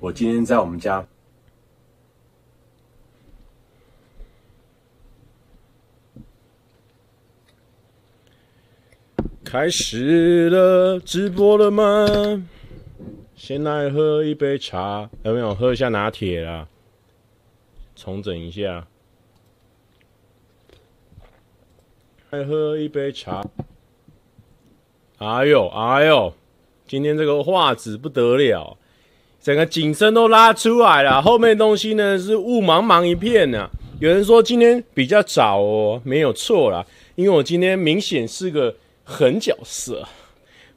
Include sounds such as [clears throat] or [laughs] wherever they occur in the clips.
我今天在我们家。开始了，直播了吗？先来喝一杯茶，有没有喝一下拿铁啦？重整一下，来喝一杯茶。哎呦哎呦，今天这个画质不得了，整个景深都拉出来了，后面东西呢是雾茫茫一片呢、啊。有人说今天比较早哦，没有错啦，因为我今天明显是个。狠角色，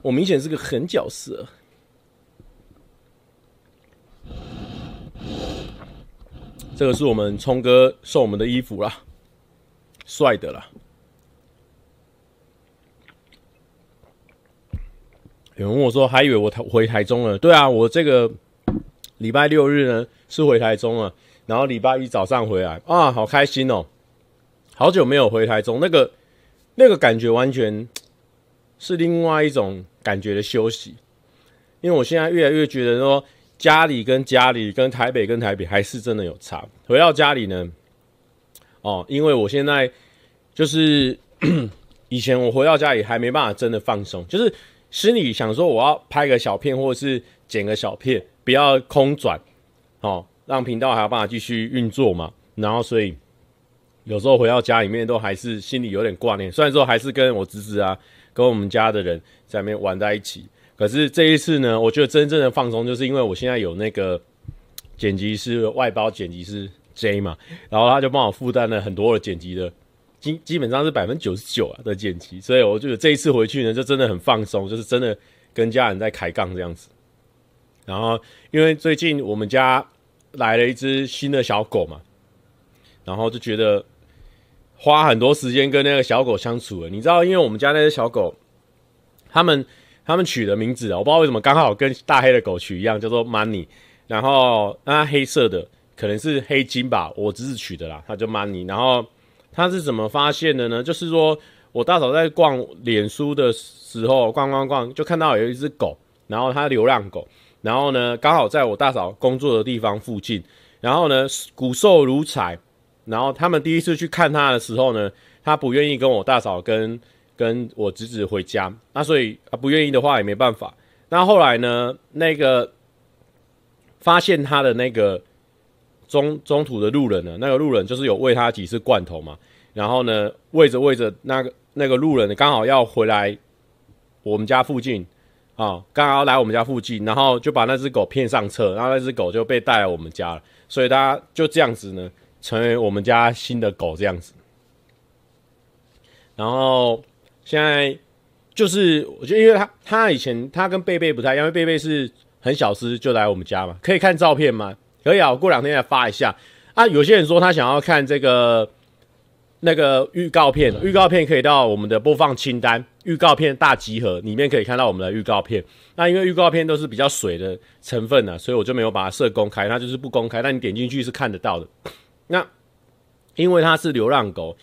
我明显是个狠角色。这个是我们聪哥送我们的衣服啦，帅的啦。有人问我说，还以为我台回台中了。对啊，我这个礼拜六日呢是回台中了，然后礼拜一早上回来啊，好开心哦！好久没有回台中，那个那个感觉完全。是另外一种感觉的休息，因为我现在越来越觉得说，家里跟家里跟台北跟台北还是真的有差。回到家里呢，哦，因为我现在就是 [clears throat] 以前我回到家里还没办法真的放松，就是心里想说我要拍个小片或者是剪个小片，不要空转，哦，让频道还有办法继续运作嘛。然后所以有时候回到家里面都还是心里有点挂念，虽然说还是跟我侄子啊。跟我们家的人在那边玩在一起，可是这一次呢，我觉得真正的放松，就是因为我现在有那个剪辑师外包剪辑师 J 嘛，然后他就帮我负担了很多的剪辑的，基基本上是百分之九十九啊的剪辑，所以我觉得这一次回去呢，就真的很放松，就是真的跟家人在开杠这样子。然后因为最近我们家来了一只新的小狗嘛，然后就觉得。花很多时间跟那个小狗相处了，你知道，因为我们家那只小狗，他们他们取的名字啊，我不知道为什么刚好跟大黑的狗取一样，叫做 Money，然后那黑色的可能是黑金吧，我侄子取的啦，他叫 Money，然后他是怎么发现的呢？就是说我大嫂在逛脸书的时候，逛逛逛就看到有一只狗，然后它流浪狗，然后呢刚好在我大嫂工作的地方附近，然后呢骨瘦如柴。然后他们第一次去看他的时候呢，他不愿意跟我大嫂跟跟我侄子回家，那所以他不愿意的话也没办法。那后来呢，那个发现他的那个中中途的路人呢，那个路人就是有喂他几次罐头嘛，然后呢喂着喂着，那个那个路人刚好要回来我们家附近啊，刚好来我们家附近，然后就把那只狗骗上车，然后那只狗就被带来我们家了，所以它就这样子呢。成为我们家新的狗这样子，然后现在就是我觉得，因为他他以前他跟贝贝不太一样，因为贝贝是很小时就来我们家嘛，可以看照片吗？可以啊，我过两天再发一下啊。有些人说他想要看这个那个预告片，预告片可以到我们的播放清单，预告片大集合里面可以看到我们的预告片。那因为预告片都是比较水的成分呢，所以我就没有把它设公开，它就是不公开，但你点进去是看得到的。那因为它是流浪狗，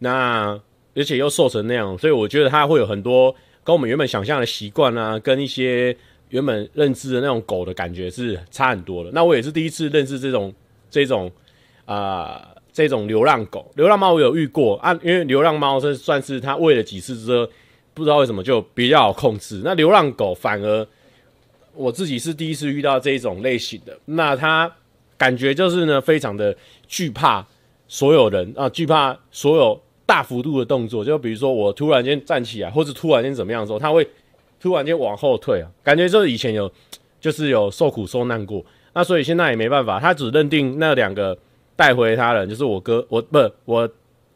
那而且又瘦成那样，所以我觉得它会有很多跟我们原本想象的习惯啊，跟一些原本认知的那种狗的感觉是差很多的。那我也是第一次认识这种这种啊、这种流浪狗，流浪猫我有遇过啊，因为流浪猫是算是它喂了几次之后，不知道为什么就比较好控制。那流浪狗反而我自己是第一次遇到这种类型的，那它。感觉就是呢，非常的惧怕所有人啊，惧怕所有大幅度的动作。就比如说我突然间站起来，或者突然间怎么样的时候，他会突然间往后退啊。感觉就是以前有，就是有受苦受难过。那所以现在也没办法，他只认定那两个带回他人，就是我哥，我不，我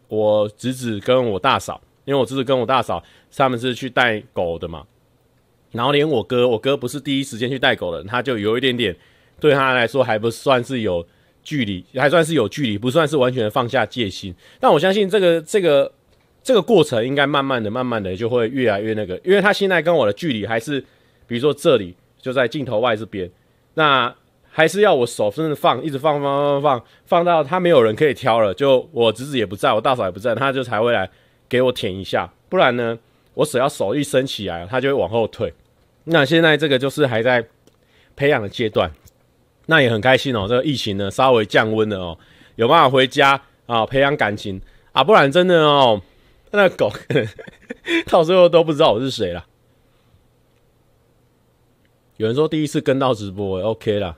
我侄子跟我大嫂，因为我侄子跟我大嫂他们是去带狗的嘛。然后连我哥，我哥不是第一时间去带狗的，他就有一点点。对他来说还不算是有距离，还算是有距离，不算是完全放下戒心。但我相信这个这个这个过程应该慢慢的、慢慢的就会越来越那个，因为他现在跟我的距离还是，比如说这里就在镜头外这边，那还是要我手真的放，一直放放放放放到他没有人可以挑了，就我侄子也不在，我大嫂也不在，他就才会来给我舔一下，不然呢，我只要手一伸起来，它就会往后退。那现在这个就是还在培养的阶段。那也很开心哦。这个疫情呢稍微降温了哦，有办法回家啊培养感情啊，不然真的哦，那狗 [laughs] 到最后都不知道我是谁了。有人说第一次跟到直播，OK 啦。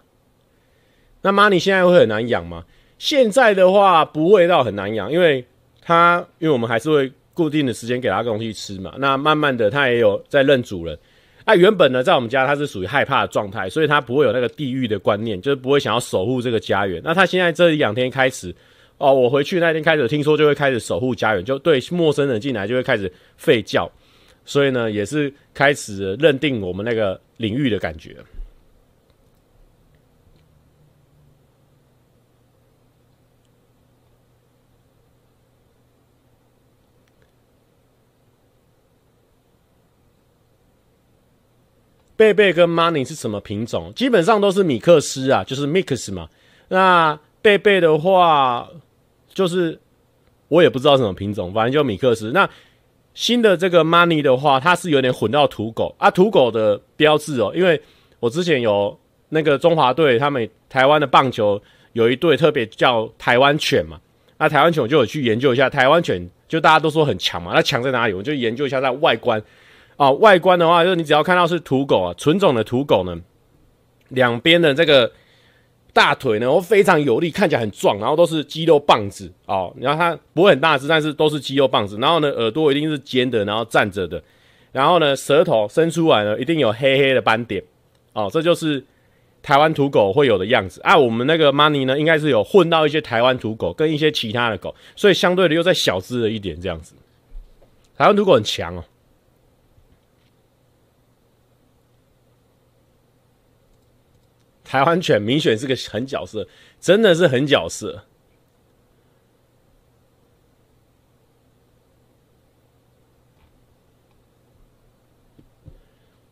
那 Money 现在会很难养吗？现在的话不会到很难养，因为它因为我们还是会固定的时间给它东西吃嘛。那慢慢的它也有在认主人。那原本呢，在我们家它是属于害怕的状态，所以它不会有那个地狱的观念，就是不会想要守护这个家园。那它现在这一两天开始，哦，我回去那天开始听说就会开始守护家园，就对陌生人进来就会开始吠叫，所以呢也是开始认定我们那个领域的感觉。贝贝跟 Money 是什么品种？基本上都是米克斯啊，就是 mix 嘛。那贝贝的话，就是我也不知道什么品种，反正就米克斯。那新的这个 Money 的话，它是有点混到土狗啊，土狗的标志哦。因为我之前有那个中华队，他们台湾的棒球有一队特别叫台湾犬嘛。那台湾犬我就有去研究一下，台湾犬就大家都说很强嘛，那强在哪里？我就研究一下它外观。啊，外观的话，就是你只要看到是土狗啊，纯种的土狗呢，两边的这个大腿呢，都非常有力，看起来很壮，然后都是肌肉棒子哦。然后它不会很大只，但是都是肌肉棒子。然后呢，耳朵一定是尖的，然后站着的。然后呢，舌头伸出来呢，一定有黑黑的斑点。哦，这就是台湾土狗会有的样子。啊，我们那个 Money 呢，应该是有混到一些台湾土狗跟一些其他的狗，所以相对的又再小只了一点这样子。台湾土狗很强哦。台湾犬明显是个狠角色，真的是狠角色。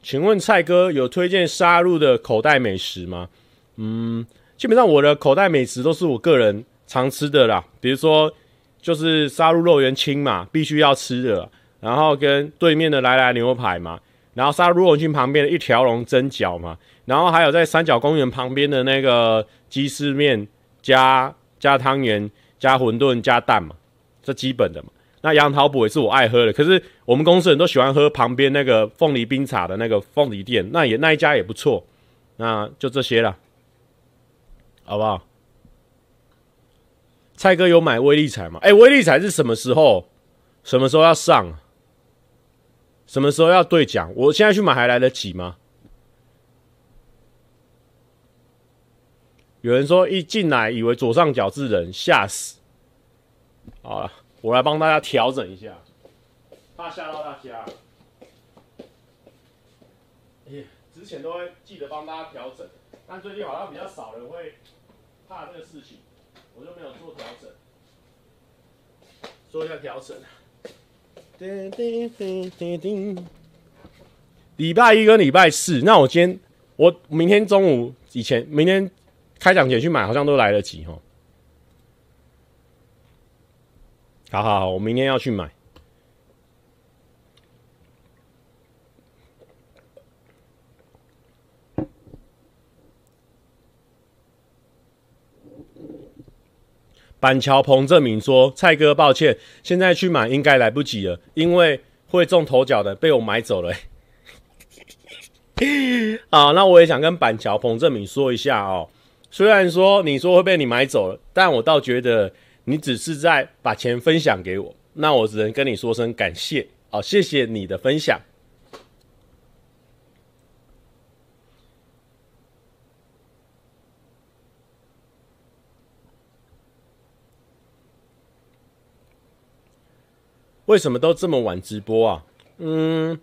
请问蔡哥有推荐沙鹿的口袋美食吗？嗯，基本上我的口袋美食都是我个人常吃的啦，比如说就是沙鹿肉圆青嘛，必须要吃的，然后跟对面的来来牛排嘛，然后沙鹿肉圆青旁边的一条龙蒸饺嘛。然后还有在三角公园旁边的那个鸡丝面加加汤圆加馄饨加蛋嘛，这基本的嘛。那杨桃补也是我爱喝的，可是我们公司人都喜欢喝旁边那个凤梨冰茶的那个凤梨店，那也那一家也不错。那就这些了，好不好？蔡哥有买威力彩吗？哎，威力彩是什么时候？什么时候要上？什么时候要兑奖？我现在去买还来得及吗？有人说一进来以为左上角是人，吓死！好了，我来帮大家调整一下，怕吓到大家。之前都会记得帮大家调整，但最近好像比较少人会怕这个事情，我就没有做调整。做一下调整。叮叮叮叮叮。礼拜一跟礼拜四，那我今天我明天中午以前，明天。开奖前去买好像都来得及哦。好好好，我明天要去买。板桥彭正明说：“蔡哥，抱歉，现在去买应该来不及了，因为会中头奖的被我买走了。[laughs] ”好，那我也想跟板桥彭正明说一下哦。虽然说你说会被你买走了，但我倒觉得你只是在把钱分享给我，那我只能跟你说声感谢哦，谢谢你的分享。为什么都这么晚直播啊？嗯，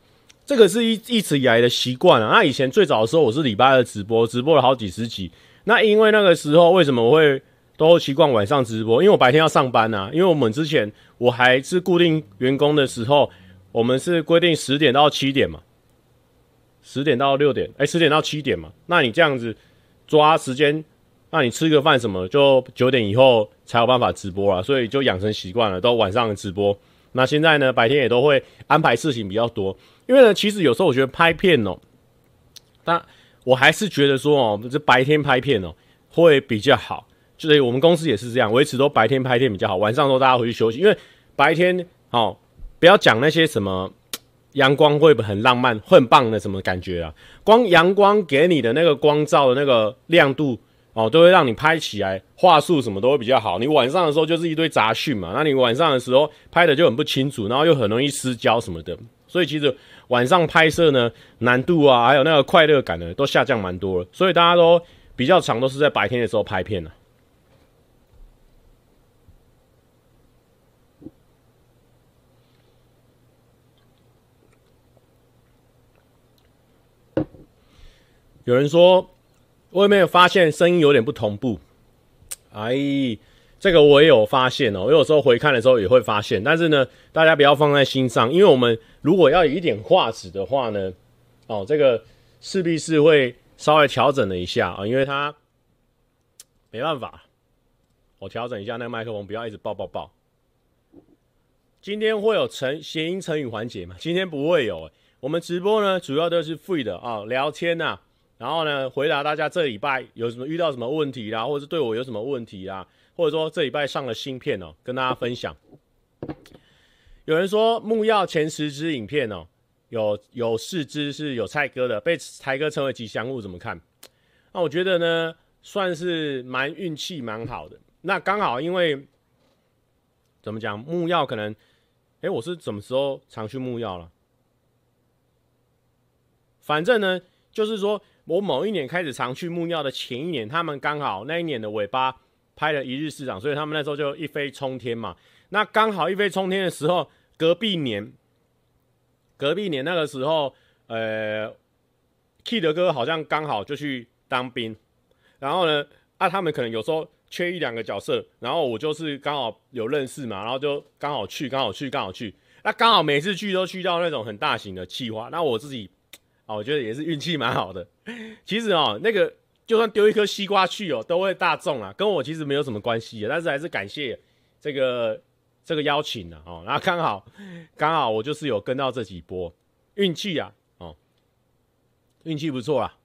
这个是一一直以来的习惯啊。那以前最早的时候，我是礼拜二直播，直播了好几十集。那因为那个时候为什么我会都习惯晚上直播？因为我白天要上班啊。因为我们之前我还是固定员工的时候，我们是规定十点到七点嘛，十点到六点，哎，十点到七点嘛。那你这样子抓时间，那你吃个饭什么，就九点以后才有办法直播了。所以就养成习惯了，都晚上直播。那现在呢，白天也都会安排事情比较多。因为呢，其实有时候我觉得拍片哦，但我还是觉得说哦，这白天拍片哦，会比较好。就是我们公司也是这样，维持都白天拍片比较好，晚上都大家回去休息。因为白天哦，不要讲那些什么阳光会不很浪漫、会很棒的什么感觉啊，光阳光给你的那个光照的那个亮度哦，都会让你拍起来画素什么都会比较好。你晚上的时候就是一堆杂讯嘛，那你晚上的时候拍的就很不清楚，然后又很容易失焦什么的。所以其实晚上拍摄呢，难度啊，还有那个快乐感呢，都下降蛮多了。所以大家都比较常都是在白天的时候拍片呢、啊。有人说，我有没有发现声音有点不同步？哎，这个我也有发现哦。我有时候回看的时候也会发现，但是呢，大家不要放在心上，因为我们如果要有一点画质的话呢，哦，这个势必是会稍微调整了一下啊，因为它没办法，我调整一下那个麦克风，不要一直爆爆爆。今天会有成谐音成语环节吗？今天不会有。我们直播呢，主要都是 free 的啊，聊天呐、啊。然后呢，回答大家这礼拜有什么遇到什么问题啦，或者是对我有什么问题啦，或者说这礼拜上了新片哦，跟大家分享。有人说木曜前十支影片哦，有有四支是有蔡哥的，被蔡哥称为吉祥物，怎么看？那我觉得呢，算是蛮运气蛮好的。那刚好因为怎么讲，木曜可能，哎，我是什么时候常去木曜了？反正呢，就是说。我某一年开始常去木曜的前一年，他们刚好那一年的尾巴拍了一日市长，所以他们那时候就一飞冲天嘛。那刚好一飞冲天的时候，隔壁年，隔壁年那个时候，呃，Kid 哥好像刚好就去当兵，然后呢，啊，他们可能有时候缺一两个角色，然后我就是刚好有认识嘛，然后就刚好去，刚好去，刚好去，那刚好每次去都去到那种很大型的企划，那我自己。啊，我觉得也是运气蛮好的。其实哦，那个就算丢一颗西瓜去哦，都会大中啊，跟我其实没有什么关系。但是还是感谢这个这个邀请的哦。然后刚好刚好我就是有跟到这几波，运气啊，哦，运气不错啊。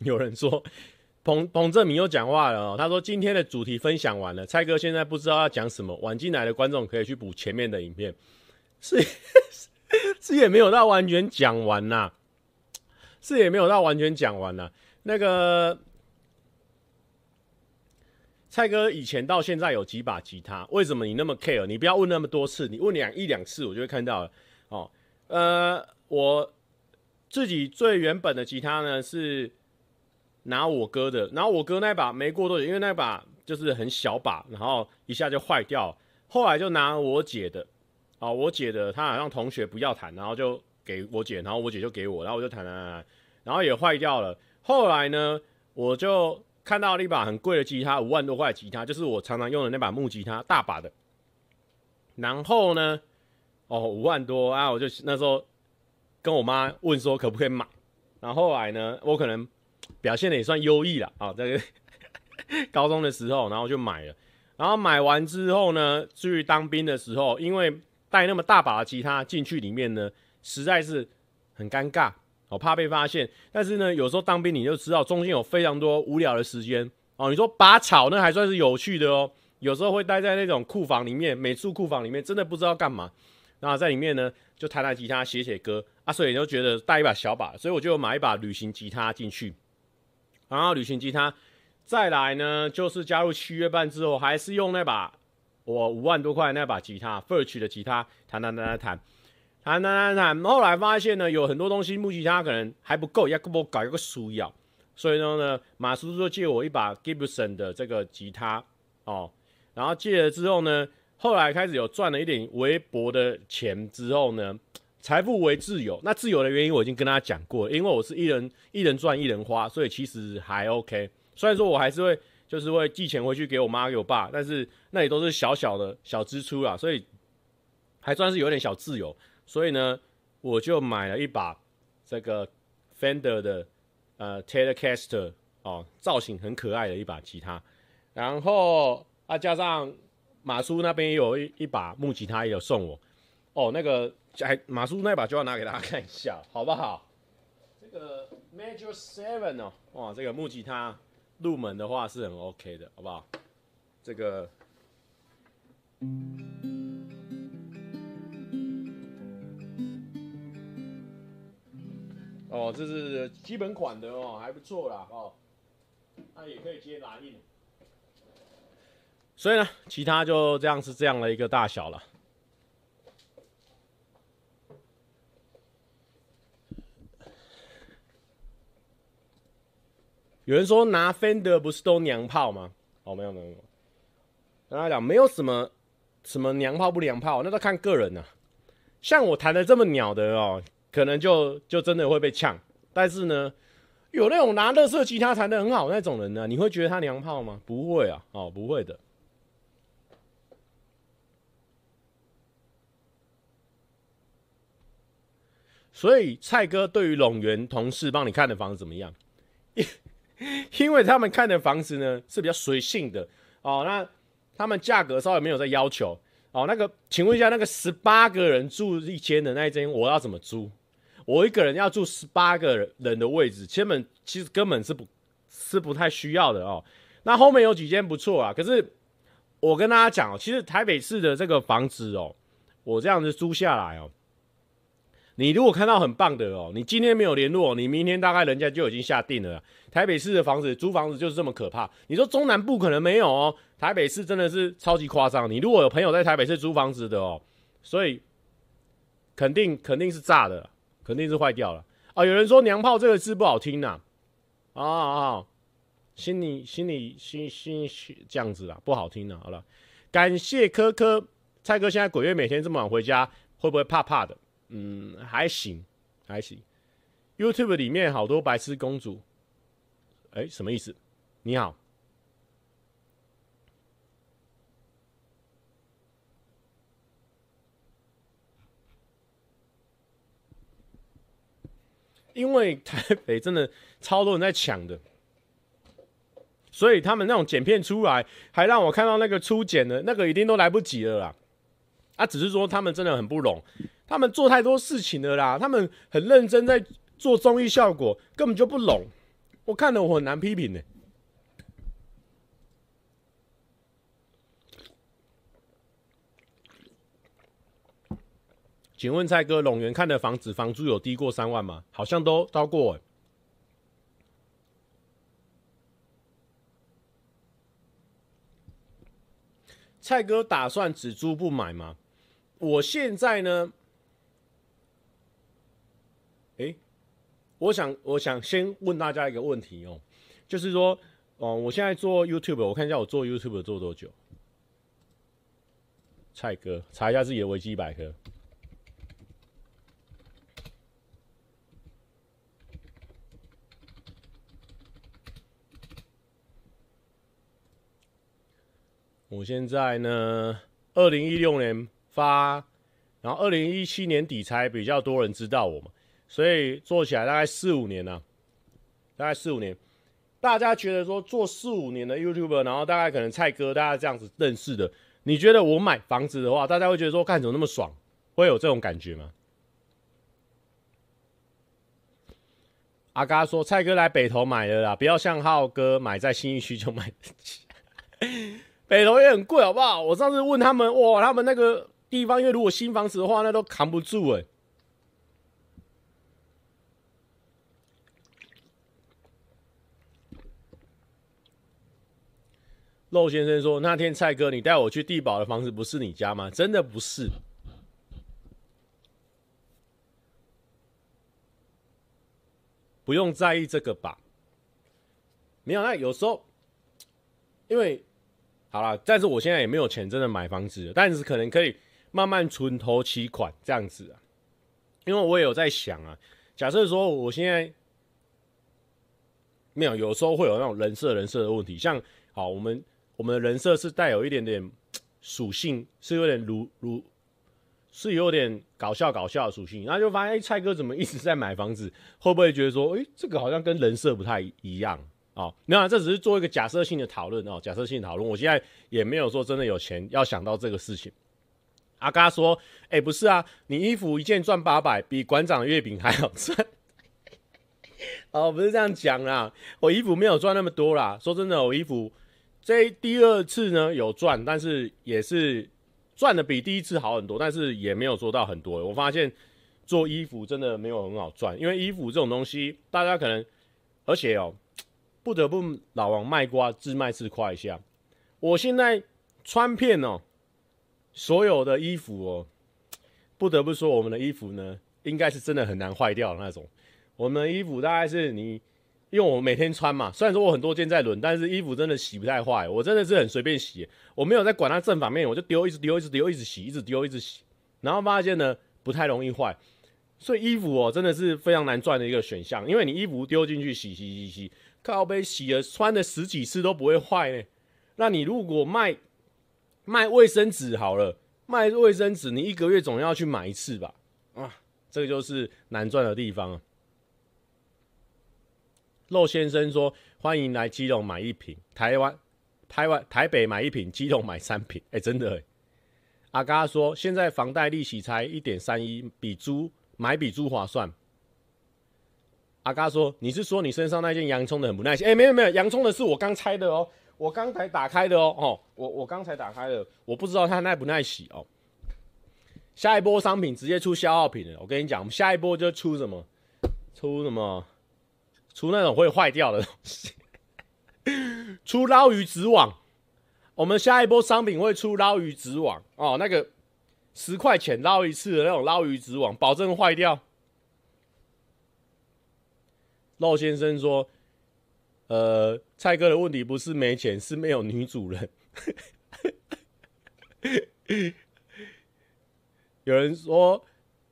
有人说，彭彭正明又讲话了哦。他说今天的主题分享完了，蔡哥现在不知道要讲什么。晚进来的观众可以去补前面的影片，是 [laughs] 是也没有到完全讲完呐，是也没有到完全讲完呐。那个蔡哥以前到现在有几把吉他？为什么你那么 care？你不要问那么多次，你问两一两次，我就会看到了哦。呃，我自己最原本的吉他呢是。拿我哥的，然后我哥那把没过多久，因为那把就是很小把，然后一下就坏掉。后来就拿我姐的，啊，我姐的，她好像同学不要弹，然后就给我姐，然后我姐就给我，然后我就弹弹弹，然后也坏掉了。后来呢，我就看到了一把很贵的吉他，五万多块吉他，就是我常常用的那把木吉他，大把的。然后呢，哦，五万多啊，我就那时候跟我妈问说可不可以买，然后后来呢，我可能。表现的也算优异了啊！这个 [laughs] 高中的时候，然后就买了，然后买完之后呢，去当兵的时候，因为带那么大把的吉他进去里面呢，实在是很尴尬，我怕被发现。但是呢，有时候当兵你就知道，中间有非常多无聊的时间哦。你说拔草那还算是有趣的哦，有时候会待在那种库房里面，美术库房里面，真的不知道干嘛。然后在里面呢，就弹弹吉他，写写歌啊，所以你就觉得带一把小把，所以我就买一把旅行吉他进去。然后旅行吉他，再来呢，就是加入七月半之后，还是用那把我五万多块那把吉他，Furch 的吉他，弹弹弹弹弹，弹弹弹弹。后来发现呢，有很多东西木吉他可能还不够，要给我搞一个书要。所以呢，马叔叔就借我一把 Gibson 的这个吉他哦。然后借了之后呢，后来开始有赚了一点微薄的钱之后呢。财富为自由，那自由的原因我已经跟大家讲过，因为我是一人一人赚一人花，所以其实还 OK。虽然说我还是会就是会寄钱回去给我妈给我爸，但是那也都是小小的小支出啦，所以还算是有点小自由。所以呢，我就买了一把这个 Fender 的呃 Telecaster 哦，哦，造型很可爱的一把吉他。然后啊，加上马叔那边也有一一把木吉他也有送我。哦，那个哎，马叔那把就要拿给大家看一下，好不好？这个 Major Seven 哦，哇，这个木吉他入门的话是很 OK 的，好不好？这个。哦，这是基本款的哦，还不错啦哦。那也可以接蓝印，所以呢，其他就这样是这样的一个大小了。有人说拿 Fender 不是都娘炮吗？哦，没有没有没有，跟他讲没有什么。什么娘炮不娘炮，那都看个人呐、啊。像我弹的这么鸟的哦，可能就就真的会被呛。但是呢，有那种拿乐色吉他弹的很好那种人呢，你会觉得他娘炮吗？不会啊，哦，不会的。所以蔡哥对于龙源同事帮你看的房子怎么样？[laughs] 因为他们看的房子呢是比较随性的哦，那。他们价格稍微没有在要求哦。那个，请问一下，那个十八个人住一间的那一间，我要怎么租？我一个人要住十八个人的位置，根本其实根本是不，是不太需要的哦。那后面有几间不错啊，可是我跟大家讲哦，其实台北市的这个房子哦，我这样子租下来哦。你如果看到很棒的哦，你今天没有联络，你明天大概人家就已经下定了。台北市的房子租房子就是这么可怕。你说中南部可能没有哦，台北市真的是超级夸张。你如果有朋友在台北市租房子的哦，所以肯定肯定是炸的，肯定是坏掉了啊。有人说“娘炮”这个字不好听呐，啊啊，心里心里心心这样子啊，不好听啊。好了，感谢科科蔡哥，现在鬼月每天这么晚回家，会不会怕怕的？嗯，还行，还行。YouTube 里面好多白痴公主，哎、什么意思？你好，因为台北真的超多人在抢的，所以他们那种剪片出来，还让我看到那个初剪的，那个一定都来不及了啦。啊，只是说他们真的很不拢。他们做太多事情了啦，他们很认真在做综艺效果，根本就不拢。我看了我很难批评呢。请问蔡哥，龙源看的房子房租有低过三万吗？好像都高过。蔡哥打算只租不买吗？我现在呢？诶，我想，我想先问大家一个问题哦，就是说，哦，我现在做 YouTube，我看一下我做 YouTube 做多久？蔡哥，查一下自己的维基百科。我现在呢，二零一六年发，然后二零一七年底才比较多人知道我嘛。所以做起来大概四五年了，啊，大概四五年，大家觉得说做四五年的 YouTuber，然后大概可能蔡哥大家这样子认识的，你觉得我买房子的话，大家会觉得说看怎么那么爽，会有这种感觉吗？阿嘎说蔡哥来北投买了啦，不要像浩哥买在新义区就买得起，北投也很贵好不好？我上次问他们，哇，他们那个地方，因为如果新房子的话，那都扛不住哎，陆先生说：“那天蔡哥，你带我去帝宝的房子不是你家吗？真的不是，不用在意这个吧。没有，那有时候，因为好了，但是我现在也没有钱真的买房子，但是可能可以慢慢存头期款这样子啊。因为我也有在想啊，假设说我现在没有，有时候会有那种人设人设的问题，像好我们。”我们的人设是带有一点点属性，是有点如如，是有点搞笑搞笑的属性，然后就发现，哎、蔡哥怎么一直在买房子？会不会觉得说，哎、这个好像跟人设不太一样哦，那这只是做一个假设性的讨论哦，假设性讨论。我现在也没有说真的有钱要想到这个事情。阿嘎说：“哎、不是啊，你衣服一件赚八百，比馆长月饼还好赚。[laughs] ”哦，不是这样讲啦，我衣服没有赚那么多啦。说真的，我衣服这第二次呢有赚，但是也是赚的比第一次好很多，但是也没有做到很多。我发现做衣服真的没有很好赚，因为衣服这种东西，大家可能而且哦。[tsk] 不得不老王卖瓜，自卖自夸一下。我现在穿片哦，所有的衣服哦，不得不说，我们的衣服呢，应该是真的很难坏掉的那种。我们的衣服大概是你，因为我每天穿嘛，虽然说我很多件在轮，但是衣服真的洗不太坏。我真的是很随便洗，我没有在管它正反面，我就丢，一直丢，一直丢，一直洗，一直丢，一直洗，然后发现呢，不太容易坏。所以衣服哦，真的是非常难赚的一个选项，因为你衣服丢进去洗洗洗洗。靠杯洗了穿了十几次都不会坏呢，那你如果卖卖卫生纸好了，卖卫生纸你一个月总要去买一次吧？啊，这个就是难赚的地方。肉先生说：“欢迎来基隆买一瓶，台湾台湾台北买一瓶，基隆买三瓶。”哎，真的。阿嘎说：“现在房贷利息才一点三一，比租买比租划算。”阿嘎说：“你是说你身上那件洋葱的很不耐洗？哎、没有没有，洋葱的是我刚拆的哦，我刚才打开的哦，哦，我我刚才打开的，我不知道它耐不耐洗哦。下一波商品直接出消耗品了，我跟你讲，我们下一波就出什么？出什么？出那种会坏掉的东西，出捞鱼纸网。我们下一波商品会出捞鱼纸网哦，那个十块钱捞一次的那种捞鱼纸网，保证坏掉。”肉先生说：“呃，蔡哥的问题不是没钱，是没有女主人。[laughs] ”有人说：“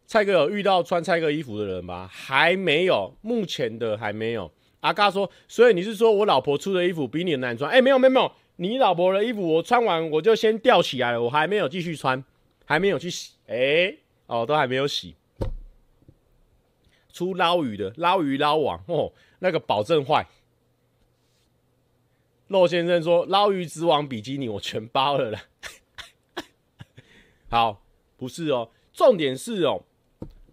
蔡哥有遇到穿蔡哥衣服的人吗？”还没有，目前的还没有。阿嘎说：“所以你是说我老婆出的衣服比你的难穿？”哎，没有没有没有，你老婆的衣服我穿完我就先吊起来了，我还没有继续穿，还没有去洗。哎，哦，都还没有洗。出捞鱼的捞鱼捞网哦，那个保证坏。肉先生说捞鱼之王比基尼我全包了啦。[laughs] 好，不是哦，重点是哦，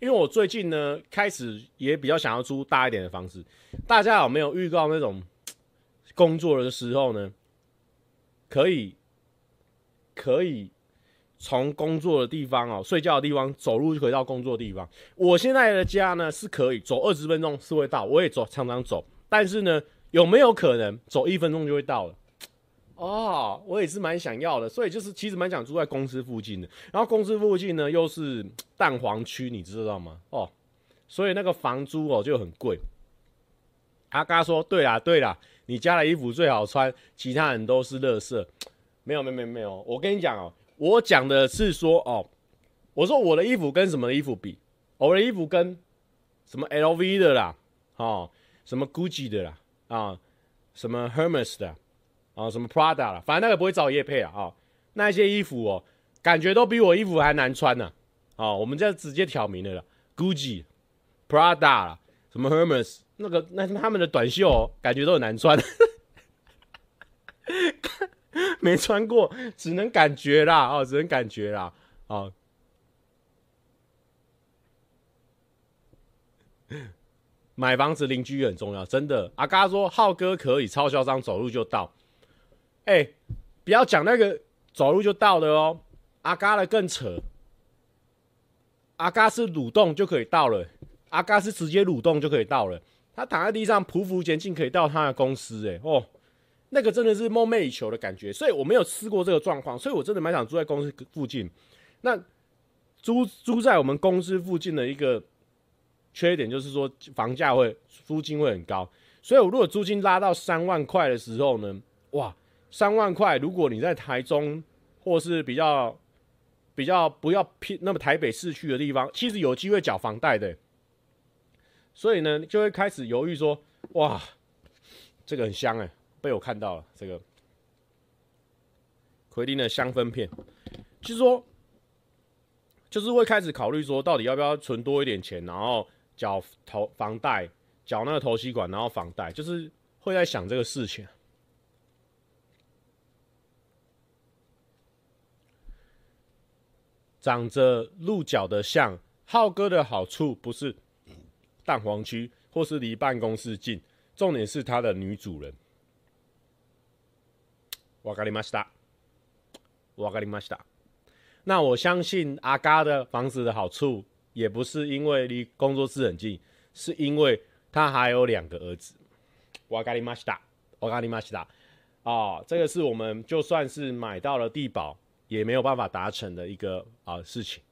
因为我最近呢开始也比较想要租大一点的房子。大家有没有遇到那种工作的时候呢？可以，可以。从工作的地方哦，睡觉的地方走路就回到工作的地方。我现在的家呢是可以走二十分钟是会到，我也走常常走。但是呢，有没有可能走一分钟就会到了？哦，我也是蛮想要的，所以就是其实蛮想住在公司附近的。然后公司附近呢又是蛋黄区，你知道吗？哦，所以那个房租哦就很贵。阿嘎说：“对啦对啦，你家的衣服最好穿，其他人都是垃圾。”没有没有没有没有，我跟你讲哦。我讲的是说哦，我说我的衣服跟什么衣服比？我的衣服跟什么 LV 的啦，哦，什么 Gucci 的啦，啊，什么 Hermes 的，啊，什么 Prada 啦，反正那个不会找业配啊，哦，那些衣服哦，感觉都比我衣服还难穿呢，啊，哦，我们这直接挑明了啦，Gucci、Prada 啦，什么 Hermes，那个那他们的短袖哦，感觉都很难穿。[laughs] 没穿过，只能感觉啦，哦，只能感觉啦，啊。[laughs] 买房子邻居很重要，真的。阿嘎说，浩哥可以超嚣张，走路就到。哎、不要讲那个走路就到的哦。阿嘎的更扯，阿嘎是蠕动就可以到了，阿嘎是直接蠕动就可以到了。他躺在地上匍匐前进，可以到他的公司。哎，哦。那个真的是梦寐以求的感觉，所以我没有试过这个状况，所以我真的蛮想住在公司附近。那租租在我们公司附近的一个缺点就是说房价会租金会很高，所以我如果租金拉到三万块的时候呢，哇，三万块，如果你在台中或是比较比较不要偏那么台北市区的地方，其实有机会缴房贷的，所以呢就会开始犹豫说，哇，这个很香哎。被我看到了这个奎丁的香氛片，就是说，就是会开始考虑说，到底要不要存多一点钱，然后缴投房贷，缴那个头期款，然后房贷，就是会在想这个事情。长着鹿角的象，浩哥的好处不是蛋黄区或是离办公室近，重点是他的女主人。わかりました。わかりました。那我相信阿嘎的房子的好处，也不是因为离工作室很近，是因为他还有两个儿子。わかりました。わかりました。哦，这个是我们就算是买到了地保， 也没有办法达成的一个啊、事情。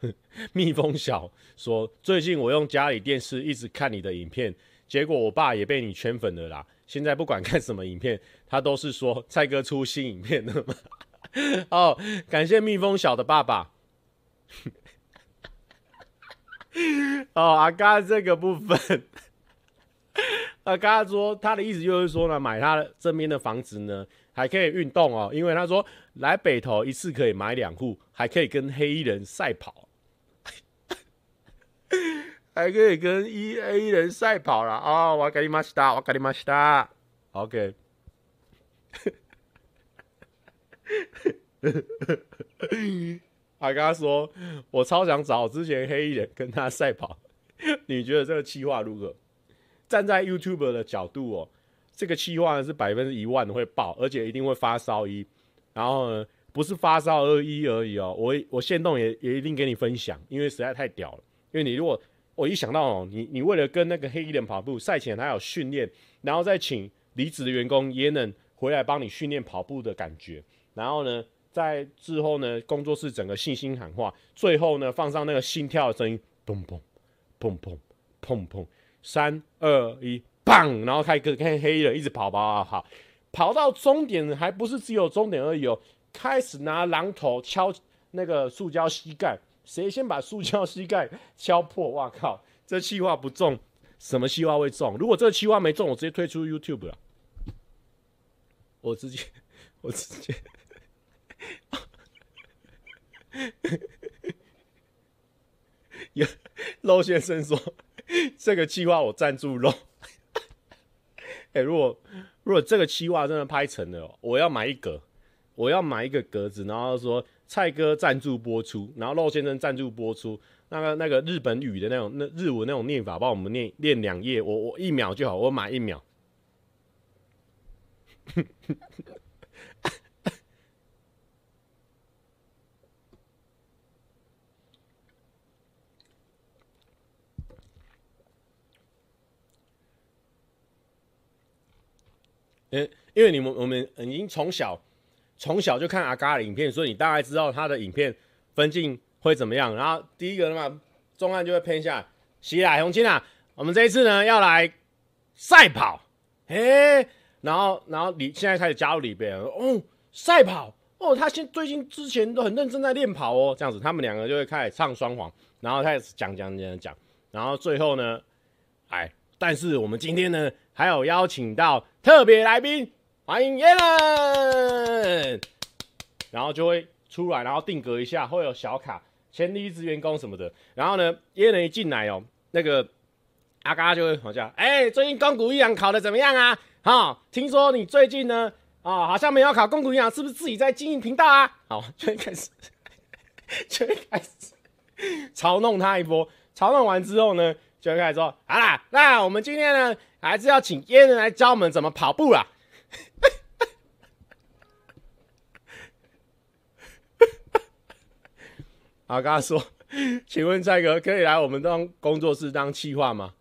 [laughs] 蜜蜂小说，最近我用家里电视一直看你的影片，结果我爸也被你圈粉了啦。现在不管看什么影片，他都是说蔡哥出新影片了吗？[laughs] 哦，感谢蜜蜂小的爸爸。[laughs] 哦，阿嘎这个部分，阿嘎说他的意思就是说呢，买他的这边的房子呢，还可以运动哦，因为他说来北投一次可以买两户，还可以跟黑衣人赛跑，[laughs] 还可以跟一 A 人赛跑了啊！わかりました，わかりました。OK。他跟他说：“我超想找之前黑衣人跟他赛跑。”你觉得这个企划如何？ 站在 YouTube 的角度哦，这个企划是百分之一万会爆，而且一定会发烧一。然后呢，不是发烧二一而已哦，我我限动也也一定给你分享，因为实在太屌了。因为你如果我一想到哦，你你为了跟那个黑衣人跑步，赛前他有训练，然后再请离职的员工也能回来帮你训练跑步的感觉，然后呢，在之后呢，工作室整个信心喊话，最后呢放上那个心跳的声音，砰砰砰砰砰砰，三二一，棒，然后开个看黑了一直跑跑跑跑，跑到终点还不是只有终点而已哦，开始拿榔头敲那个塑胶膝盖。谁先把塑胶膝盖敲破？哇靠！这气话不中，什么气话会中？如果这个企划没中，我直接退出 YouTube 了。我直接，我直接。有肉先生说，这个计划我赞助肉。哎、如果如果这个企划真的拍成了，我要买一格，我要买一个格子，然后说。蔡哥赞助播出，然后肉先生赞助播出，那个那个日本语的那种那日文那种念法，帮我们念念两页，我我一秒就好，我买一秒。嗯，因为你们我们已经从小。从小就看阿嘎的影片，所以你大概知道他的影片分镜会怎么样。然后第一个的话，重案就会偏下。西来红青啊，我们这一次呢要来赛跑，哎，然后然后你现在开始加入里边哦，赛跑哦，他现最近之前都很认真在练跑哦，这样子他们两个就会开始唱双簧，然后开始讲讲讲讲，然后最后呢，哎，但是我们今天呢还有邀请到特别来宾。欢迎耶伦，然后就会出来，然后定格一下，会有小卡，前离职员工什么的。然后呢，耶伦一进来哦，那个阿嘎就会好像，哎，最近公股一样考得怎么样啊？好、哦，听说你最近呢，啊、好像没有考公股一样，是不是自己在经营频道啊？好，就会开始，就会开始嘲弄他一波。嘲弄完之后呢，就开始说，好啦，那我们今天呢，还是要请耶人来教我们怎么跑步啦。[laughs] 阿嘎说：“请问蔡哥可以来我们当工作室当企划吗？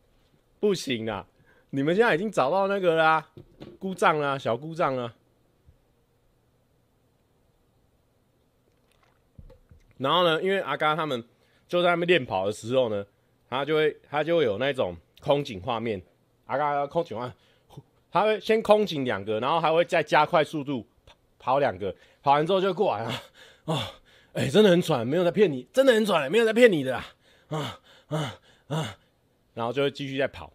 不行啊，你们现在已经找到那个啦、故障啦，小故障了。然后呢，因为阿嘎他们就在那边练跑的时候呢，他就会他就会有那种空景画面。啊空景画。”他会先空警两个，然后还会再加快速度跑两个，跑完之后就过来了。哦，哎、真的很喘，没有在骗你，真的很喘，没有在骗你的啦啊啊啊！然后就会继续再跑。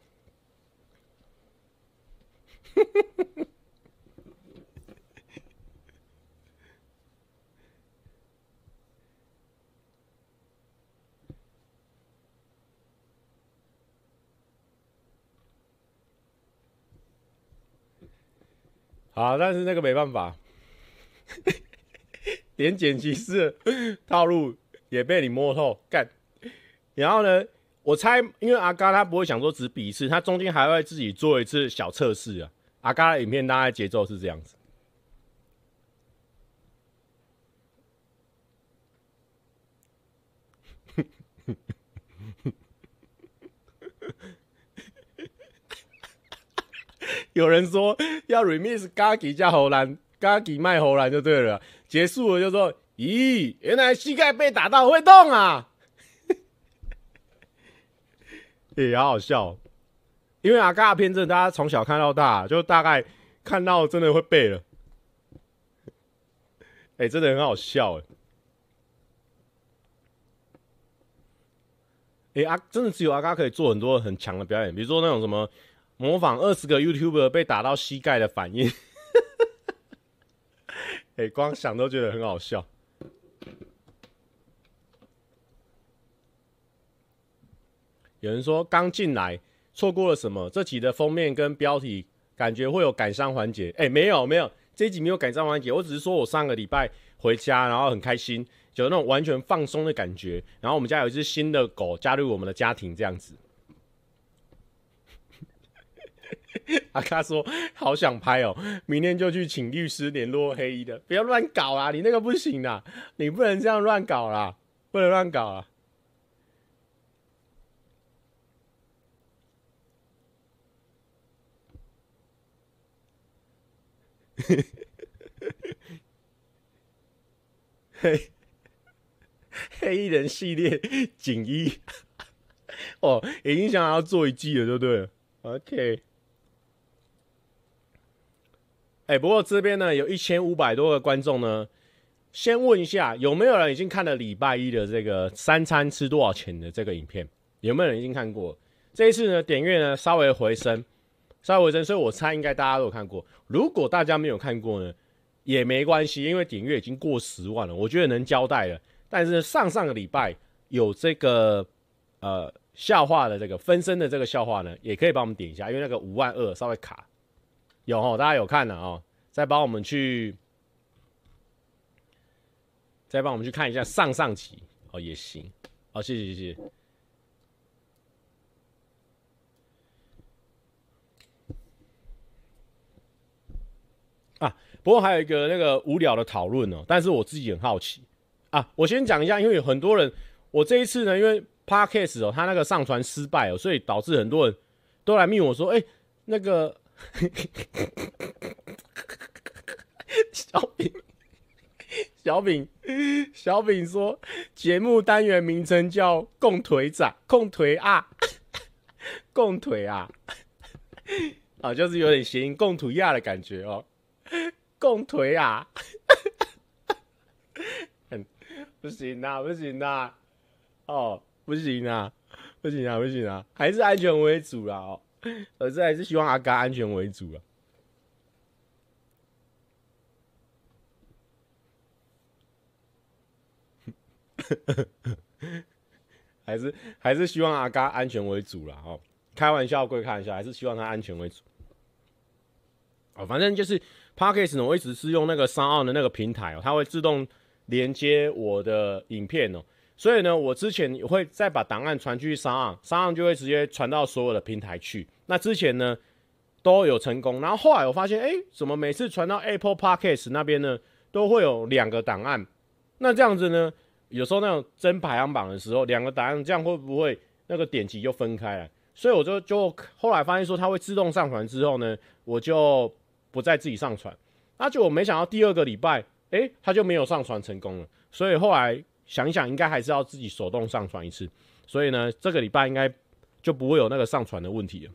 好，但是那个没办法，[laughs] 连剪辑师的套路也被你摸透干。然后呢，我猜，因为阿嘎他不会想说只比一次，他中间还会自己做一次小测试啊。阿嘎的影片大概节奏是这样子。有人说要 remix 嘎吉加荷兰，嘎吉卖荷兰就对了。结束了就说：“咦，原来膝盖被打到会动啊！” [laughs] 也、好好笑，因为阿嘎的片真的大家从小看到大，就大概看到真的会背了。哎、真的很好笑哎。哎、欸、啊，真的只有阿嘎可以做很多很强的表演，比如说那种什么模仿二十个 YouTuber 被打到膝盖的反应，哎、[laughs] 欸，光想都觉得很好笑。有人说刚进来错过了什么？这集的封面跟标题感觉会有感伤环节。哎、欸，没有没有，这一集没有感伤环节，我只是说我上个礼拜回家，然后很开心。有那种完全放松的感觉，然后我们家有一只新的狗加入我们的家庭，这样子。[laughs] 阿卡说：“好想拍哦，明天就去请律师联络黑衣的，不要乱搞啊！你那个不行啊，你不能这样乱搞啦，不能乱搞啊！” [laughs] 嘿。黑衣人系列锦衣哦，已经想要做一季了，对不对？OK。哎、不过这边呢，有一千五百多个观众呢。先问一下，有没有人已经看了礼拜一的这个三餐吃多少钱的这个影片？有没有人已经看过？这一次呢，点阅呢稍微回升，稍微回升，所以我猜应该大家都有看过。如果大家没有看过呢，也没关系，因为点阅已经过十万了，我觉得能交代了。但是上上个礼拜有这个呃笑话的这个分身的这个笑话呢，也可以帮我们点一下，因为那个五万二稍微卡，有哦，大家有看了哦，再帮我们去，再帮我们去看一下上上集哦也行，好，谢谢谢谢。啊，不过还有一个那个无聊的讨论哦，但是我自己很好奇。啊，我先讲一下，因为有很多人，我这一次呢，因为 Podcast 哦，他那个上传失败哦，所以导致很多人都来密我说，哎、那个 [laughs] 小饼，小饼，小饼说节目单元名称叫“共腿仔”，共腿啊，共腿啊，啊，[laughs] 就是有点谐音“共腿亚”的感觉哦，共腿啊。[laughs] 不行啦，不行啦，哦，不行啦，不行啊，不行啊，还是安全为主啦，哦，可是还是希望阿嘎安全为主啊，[laughs] 还是还是希望阿嘎安全为主啦，哦，开玩笑归开玩笑，还是希望他安全为主，哦，反正就是 Podcast 呢，我一直是用那个 SoundOn 的那个平台哦，它会自动。连接我的影片哦，所以呢，我之前会再把档案传去 SoundOn，SoundOn 就会直接传到所有的平台去。那之前呢都有成功，然后后来我发现，哎，怎么每次传到 Apple Podcast 那边呢，都会有两个档案？那这样子呢，有时候那种争排行榜的时候，两个档案这样会不会那个点击就分开了？所以我就就后来发现说，它会自动上传之后呢，我就不再自己上传。那就我没想到第二个礼拜。哎、欸，他就没有上传成功了，所以后来想一想，应该还是要自己手动上传一次。所以呢，这个礼拜应该就不会有那个上传的问题了。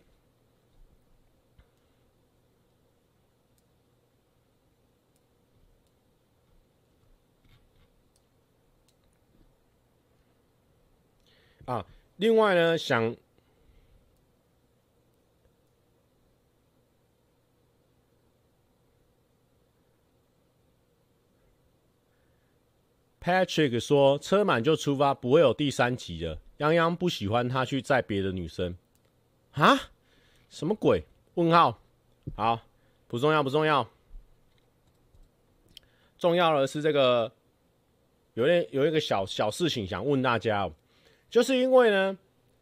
啊，另外呢，想。Patrick 说：“车满就出发，不会有第三集了。泱泱不喜欢他去载别的女生，啊？什么鬼？问号？好，不重要，不重要。重要的是这个有点有一个小小事情想问大家哦，就是因为呢，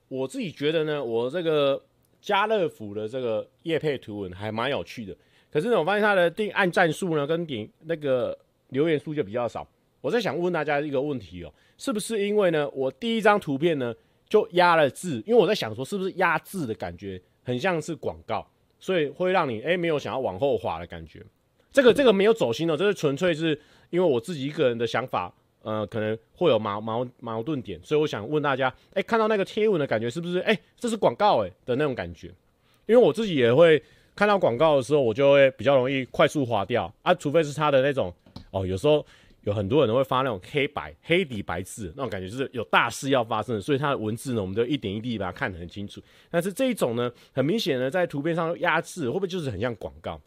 我自己觉得呢，我这个家乐福的这个业配图文还蛮有趣的，可是呢，我发现它的定按赞数呢跟点那个留言数就比较少。我在想问大家一个问题哦，是不是因为呢，我第一张图片呢就压了字，因为我在想说是不是压字的感觉很像是广告，所以会让你诶没有想要往后滑的感觉。这个这个没有走心的，这是纯粹是因为我自己一个人的想法，呃，可能会有矛矛矛盾点，所以我想问大家，哎，看到那个贴文的感觉是不是，哎，这是广告哎的那种感觉？因为我自己也会看到广告的时候，我就会比较容易快速滑掉啊，除非是他的那种，哦，有时候有很多人都会发那种黑白黑底白字那种感觉，就是有大事要发生，所以它的文字呢，我们就一点一滴把它看得很清楚。但是这一种呢，很明显的在图片上压制，会不会就是很像广告？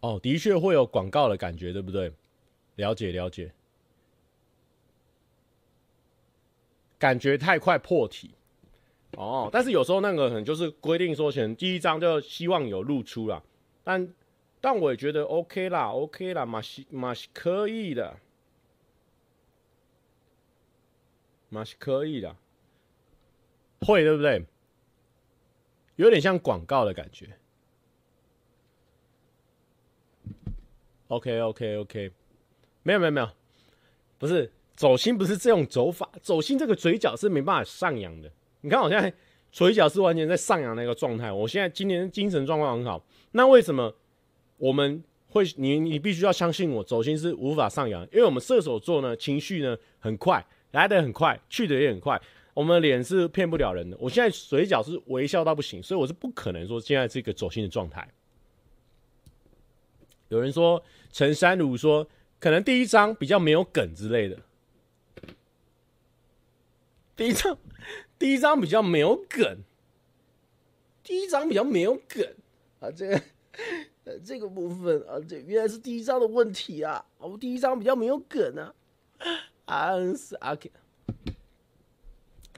哦，的确会有广告的感觉，对不对？了解了解，感觉太快破题哦。但是有时候那个可能就是规定说，前第一张就希望有露出啦。但但我也觉得 OK 啦，OK 啦，马西马西可以的，马西可以的，会对不对？有点像广告的感觉。OK OK OK，没有没有没有，不是走心，不是这种走法。走心这个嘴角是没办法上扬的。你看我现在嘴角是完全在上扬的一个状态。我现在今年精神状况很好。那为什么我们会？你你必须要相信我，走心是无法上扬，因为我们射手座呢，情绪呢很快，来得很快，去得也很快。我们的脸是骗不了人的。我现在嘴角是微笑到不行，所以我是不可能说现在是一个走心的状态。有人说陈山如说可能第一张比较没有梗之类的，第一张第一张比较没有梗，第一张比较没有梗啊，这个呃这个部分啊，这原来是第一张的问题啊，我第一张比较没有梗啊，啊是啊，OK。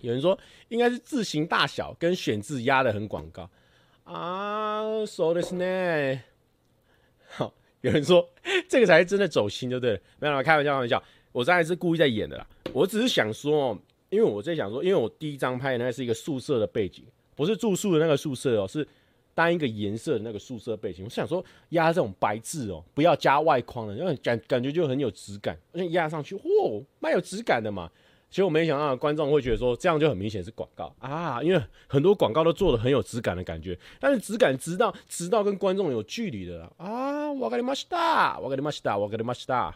有人说应该是字形大小跟选字压得很广告啊，说的是呢。好，有人说 [laughs] 这个才是真的走心，对不对？没有啦，开玩笑，开玩笑。我刚才是故意在演的啦。我只是想说，因为我在想说，因为我第一张拍的那是一个宿舍的背景，不是住宿的那个宿舍哦，是单一个颜色的那个宿舍背景。我想说压这种白字哦，不要加外框的，因为感感觉就很有质感，而且压上去，嚯，蛮有质感的嘛。其实我没想到观众会觉得说这样就很明显是广告啊，因为很多广告都做的很有质感的感觉，但是质感直到直到跟观众有距离的啊，わかりました，わかりました，わかりました。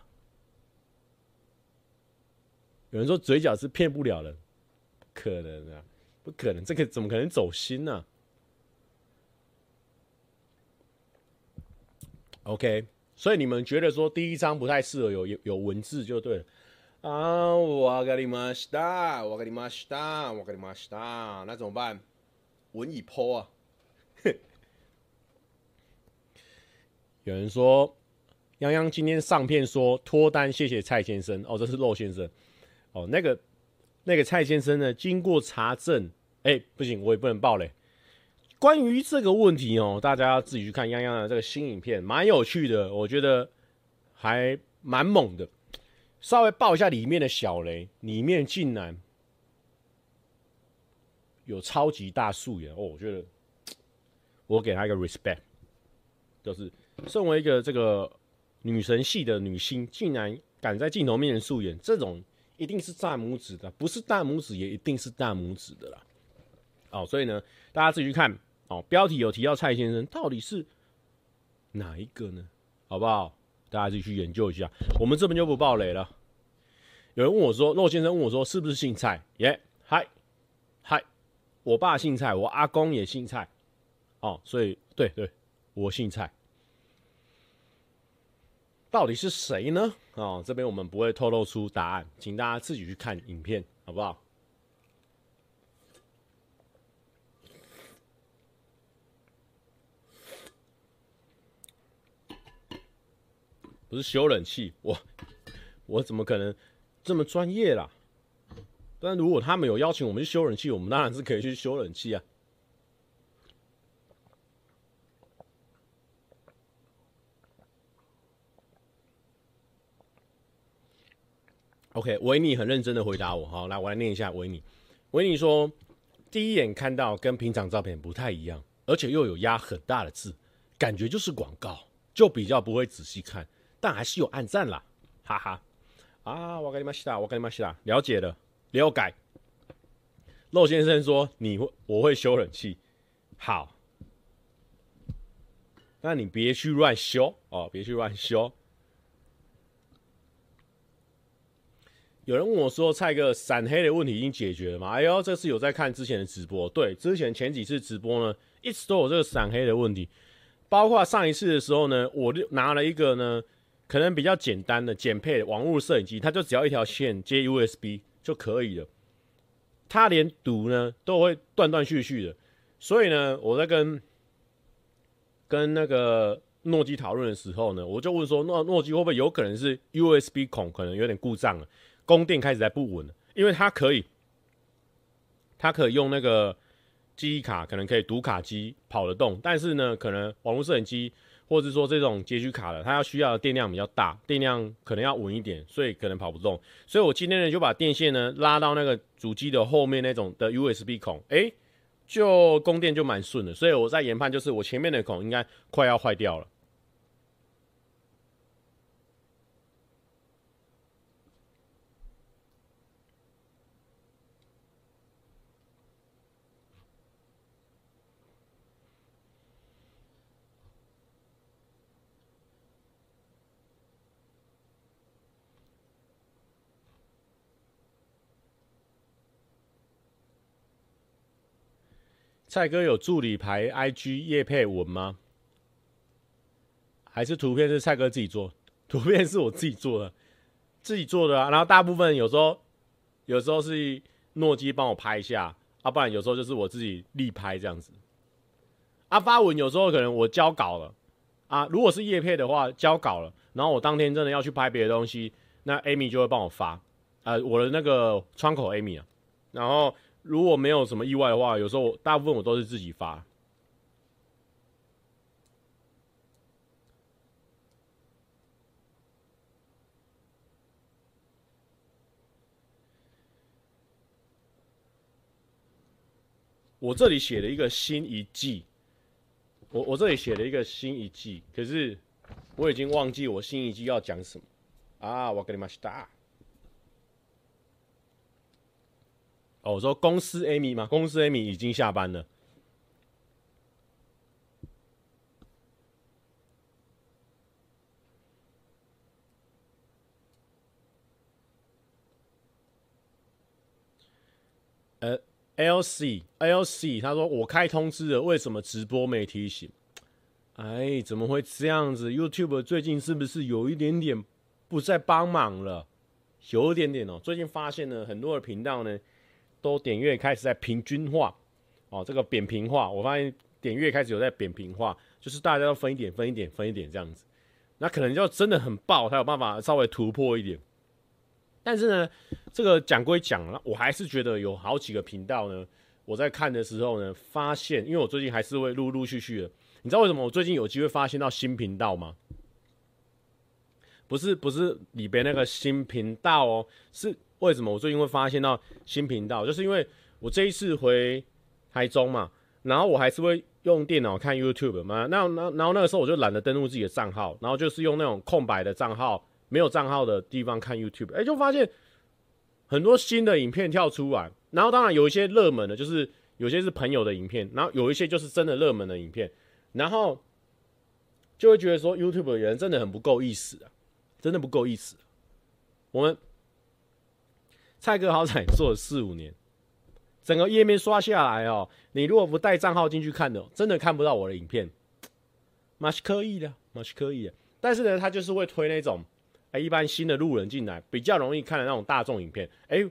有人说嘴角是骗不了人，不可能啊，不可能，这个怎么可能走心呢、啊？OK，所以你们觉得说第一张不太适合有有有文字就对了。啊，わかりました，わかりました，わかりました，那怎么办？文以泼啊！[laughs] 有人说，泱泱今天上片说脱单，谢谢蔡先生。哦，这是肉先生。 哦，那个那个蔡先生呢？经过查证，哎、不行，我也不能爆嘞。关于这个问题哦，大家要自己去看泱泱的这个新影片，蛮有趣的，我觉得还蛮猛的。稍微爆一下里面的小雷，里面竟然有超级大素颜哦！我觉得我给他一个 respect，就是身为一个这个女神系的女星，竟然敢在镜头面前素颜，这种一定是大拇指的，不是大拇指也一定是大拇指的啦。哦，所以呢，大家自己去看哦。标题有提到蔡先生，到底是哪一个呢？好不好？大家自己去研究一下，我们这边就不爆雷了。有人问我说：“肉先生问我说，是不是姓蔡？”耶，嗨，嗨，我爸姓蔡，我阿公也姓蔡，哦，所以对对，我姓蔡。到底是谁呢？哦，这边我们不会透露出答案，请大家自己去看影片，好不好？不是修冷气，我我怎么可能这么专业啦？但如果他们有邀请我们去修冷气，我们当然是可以去修冷气啊。OK，维尼很认真的回答我，好，来我来念一下维尼。维尼说，第一眼看到跟平常照片不太一样，而且又有压很大的字，感觉就是广告，就比较不会仔细看，但还是有暗赞啦，哈哈。啊，我跟你们西达，我跟你们西达，了解了，了解。肉先生说你会，我会修冷气，好，那你别去乱修哦，别去乱修。有人问我说：“蔡哥，闪黑的问题已经解决了吗？”哎呦，这次有在看之前的直播，对，之前前几次直播呢，一直都有这个闪黑的问题。包括上一次的时候呢，我就拿了一个呢，可能比较简单的简配的网络摄影机，它就只要一条线接 USB 就可以了。它连读呢都会断断续续的，所以呢，我在跟跟那个诺基讨论的时候呢，我就问说：“诺诺基会不会有可能是 USB 孔可能有点故障了？”供电开始在不稳，因为它可以，它可以用那个记忆卡，可能可以读卡机跑得动，但是呢，可能网络摄影机或者是说这种截取卡的，它要需要的电量比较大，电量可能要稳一点，所以可能跑不动。所以我今天呢就把电线呢拉到那个主机的后面那种的 USB 孔，诶、就供电就蛮顺的。所以我在研判，就是我前面的孔应该快要坏掉了。蔡哥有助理排 IG 业配文吗？还是图片是蔡哥自己做？图片是我自己做的，自己做的啊。然后大部分有时候，有时候是诺基帮我拍一下，啊，不然有时候就是我自己立拍这样子。啊，发文有时候可能我交稿了啊，如果是叶配的话，交稿了，然后我当天真的要去拍别的东西，那 Amy 就会帮我发，呃，我的那个窗口 Amy 啊，然后。如果没有什么意外的话，有时候大部分我都是自己发。我这里写了一个新一季，我我这里写了一个新一季，可是我已经忘记我新一季要讲什么啊！我跟你们说。哦，我说公司 Amy 吗？公司 Amy 已经下班了。呃，LC LC，他说我开通知了，为什么直播没提醒？哎，怎么会这样子？YouTube 最近是不是有一点点不再帮忙了？有一点点哦，最近发现了很多的频道呢。都点阅开始在平均化，哦，这个扁平化，我发现点阅开始有在扁平化，就是大家都分一点，分一点，分一点这样子，那可能就真的很爆，才有办法稍微突破一点。但是呢，这个讲归讲，我还是觉得有好几个频道呢，我在看的时候呢，发现，因为我最近还是会陆陆续续的，你知道为什么我最近有机会发现到新频道吗？不是，不是里边那个新频道哦，是。为什么我最近会发现到新频道？就是因为我这一次回台中嘛，然后我还是会用电脑看 YouTube 嘛。那那然后那个时候我就懒得登录自己的账号，然后就是用那种空白的账号，没有账号的地方看 YouTube。哎，就发现很多新的影片跳出来，然后当然有一些热门的，就是有些是朋友的影片，然后有一些就是真的热门的影片，然后就会觉得说 YouTube 的人真的很不够意思啊，真的不够意思。我们。蔡哥好彩做了四五年，整个页面刷下来哦，你如果不带账号进去看的，真的看不到我的影片。马是可以的，马是可以的，但是呢，他就是会推那种，哎、一般新的路人进来比较容易看的那种大众影片。哎、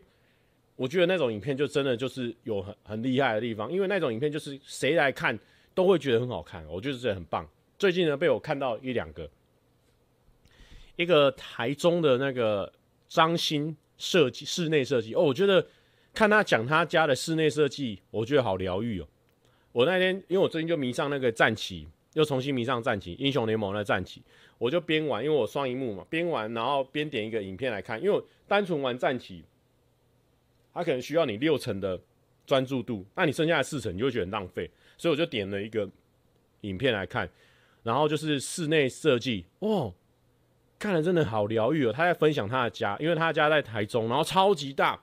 我觉得那种影片就真的就是有很很厉害的地方，因为那种影片就是谁来看都会觉得很好看，我觉得这很棒。最近呢，被我看到一两个，一个台中的那个张鑫。设计室内设计哦，我觉得看他讲他家的室内设计，我觉得好疗愈哦。我那天因为我最近就迷上那个战旗，又重新迷上战旗，英雄联盟的战旗，我就边玩，因为我双萤幕嘛，边玩然后边点一个影片来看，因为单纯玩战旗，它可能需要你六成的专注度，那你剩下的四成你就会觉得很浪费，所以我就点了一个影片来看，然后就是室内设计哦。看了真的好疗愈哦！他在分享他的家，因为他家在台中，然后超级大。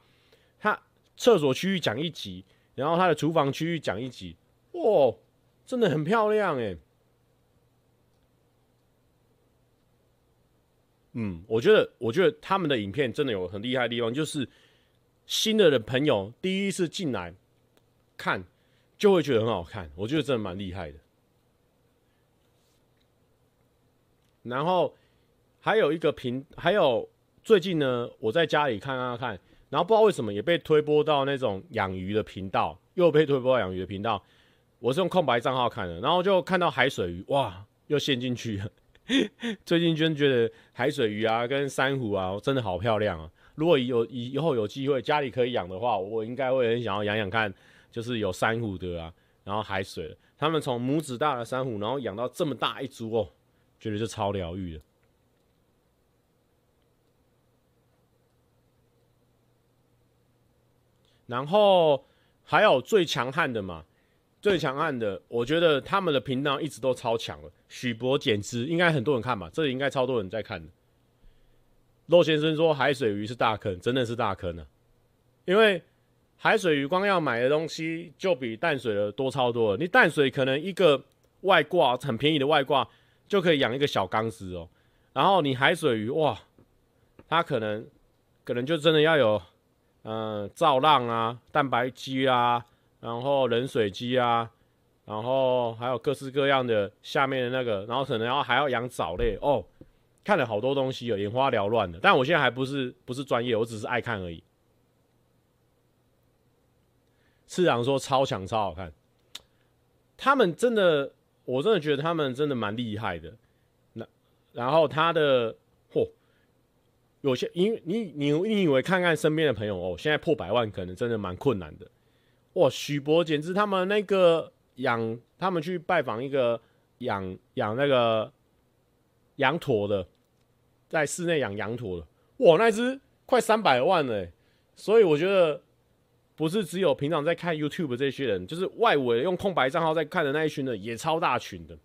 他厕所区域讲一集，然后他的厨房区域讲一集，哇，真的很漂亮诶。嗯，我觉得，我觉得他们的影片真的有很厉害的地方，就是新的的朋友第一次进来看，就会觉得很好看。我觉得真的蛮厉害的。然后。还有一个频，还有最近呢，我在家里看看看，然后不知道为什么也被推播到那种养鱼的频道，又被推播到养鱼的频道。我是用空白账号看的，然后就看到海水鱼，哇，又陷进去了。[laughs] 最近真觉得海水鱼啊，跟珊瑚啊，真的好漂亮啊！如果有以以后有机会家里可以养的话，我应该会很想要养养看，就是有珊瑚的啊，然后海水的，他们从拇指大的珊瑚，然后养到这么大一株哦，觉得就超疗愈的。然后还有最强悍的嘛，最强悍的，我觉得他们的频道一直都超强了。许博简之应该很多人看吧，这里应该超多人在看的。肉先生说海水鱼是大坑，真的是大坑啊！因为海水鱼光要买的东西就比淡水的多超多了。你淡水可能一个外挂很便宜的外挂就可以养一个小缸子哦，然后你海水鱼哇，它可能可能就真的要有。嗯，造浪啊，蛋白机啊，然后冷水机啊，然后还有各式各样的下面的那个，然后可能要还要养藻类哦，看了好多东西哦，眼花缭乱的。但我现在还不是不是专业，我只是爱看而已。市长说超强超好看，他们真的，我真的觉得他们真的蛮厉害的。那然后他的。有些，因为你你你以为看看身边的朋友哦，现在破百万可能真的蛮困难的。哇，许博简直他们那个养，他们去拜访一个养养那个羊驼的，在室内养羊驼的，哇，那只快三百万了。所以我觉得不是只有平常在看 YouTube 这些人，就是外围用空白账号在看的那一群人也超大群的。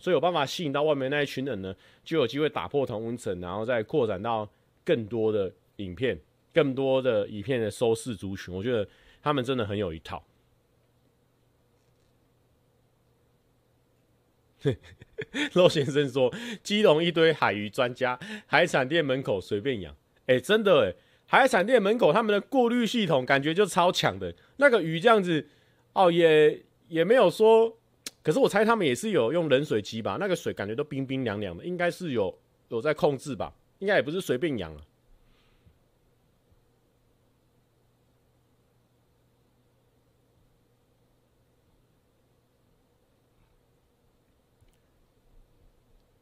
所以有办法吸引到外面那一群人呢，就有机会打破同温层，然后再扩展到。更多的影片，更多的影片的收视族群，我觉得他们真的很有一套。[laughs] 肉先生说：“基隆一堆海鱼专家，海产店门口随便养。”哎，真的哎，海产店门口他们的过滤系统感觉就超强的。那个鱼这样子，哦，也也没有说，可是我猜他们也是有用冷水机吧？那个水感觉都冰冰凉凉的，应该是有有在控制吧？应该也不是随便养啊。